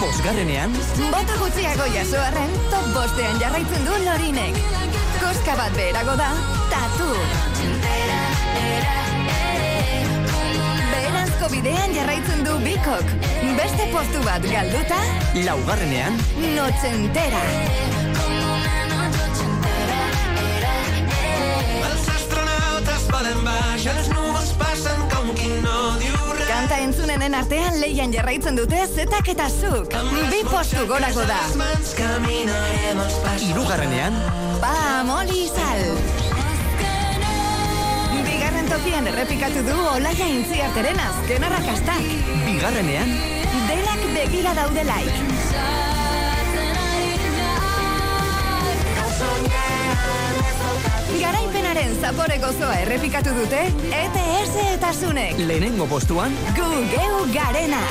Bosgarrenean, Bota gutxiago jaso arren, top bostean jarraitzen du lorinek. Koska bat beherago da, tatu. Beheranzko bidean jarraitzen du bikok. Beste postu bat galduta, laugarrenean, notxentera. Els astronautes volen baix, els núvols passen com qui no diu res. Kanta entzunenen artean leian jarraitzen dute zetak eta zuk. Bi postu gorako da. Irugarrenean, Pa, moli sal. Bigarren tokian errepikatu du Olaia Intziarteren azken arrakastak. bigarrenean, Denak begira daudelaik. Garaipenaren zapore gozoa errepikatu dute ETS eta Zunek. lehenengo postuan, Gu geu garena.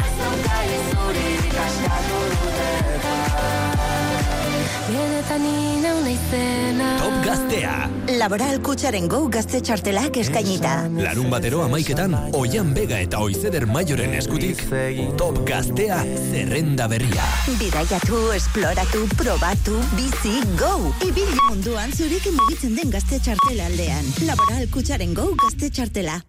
Naizena Top Gaztea. Laboral kutsaren gau gazte txartelak eskainita. Larun batero amaiketan, Oian Bega eta Oizeder Maioren eskutik, Top Gaztea zerrenda berria. Bidaiatu, esploratu, probatu, bizi, go! Ibili munduan zurekin mugitzen den gazte txartela aldean. Laboral kutsaren gau gazte txartela.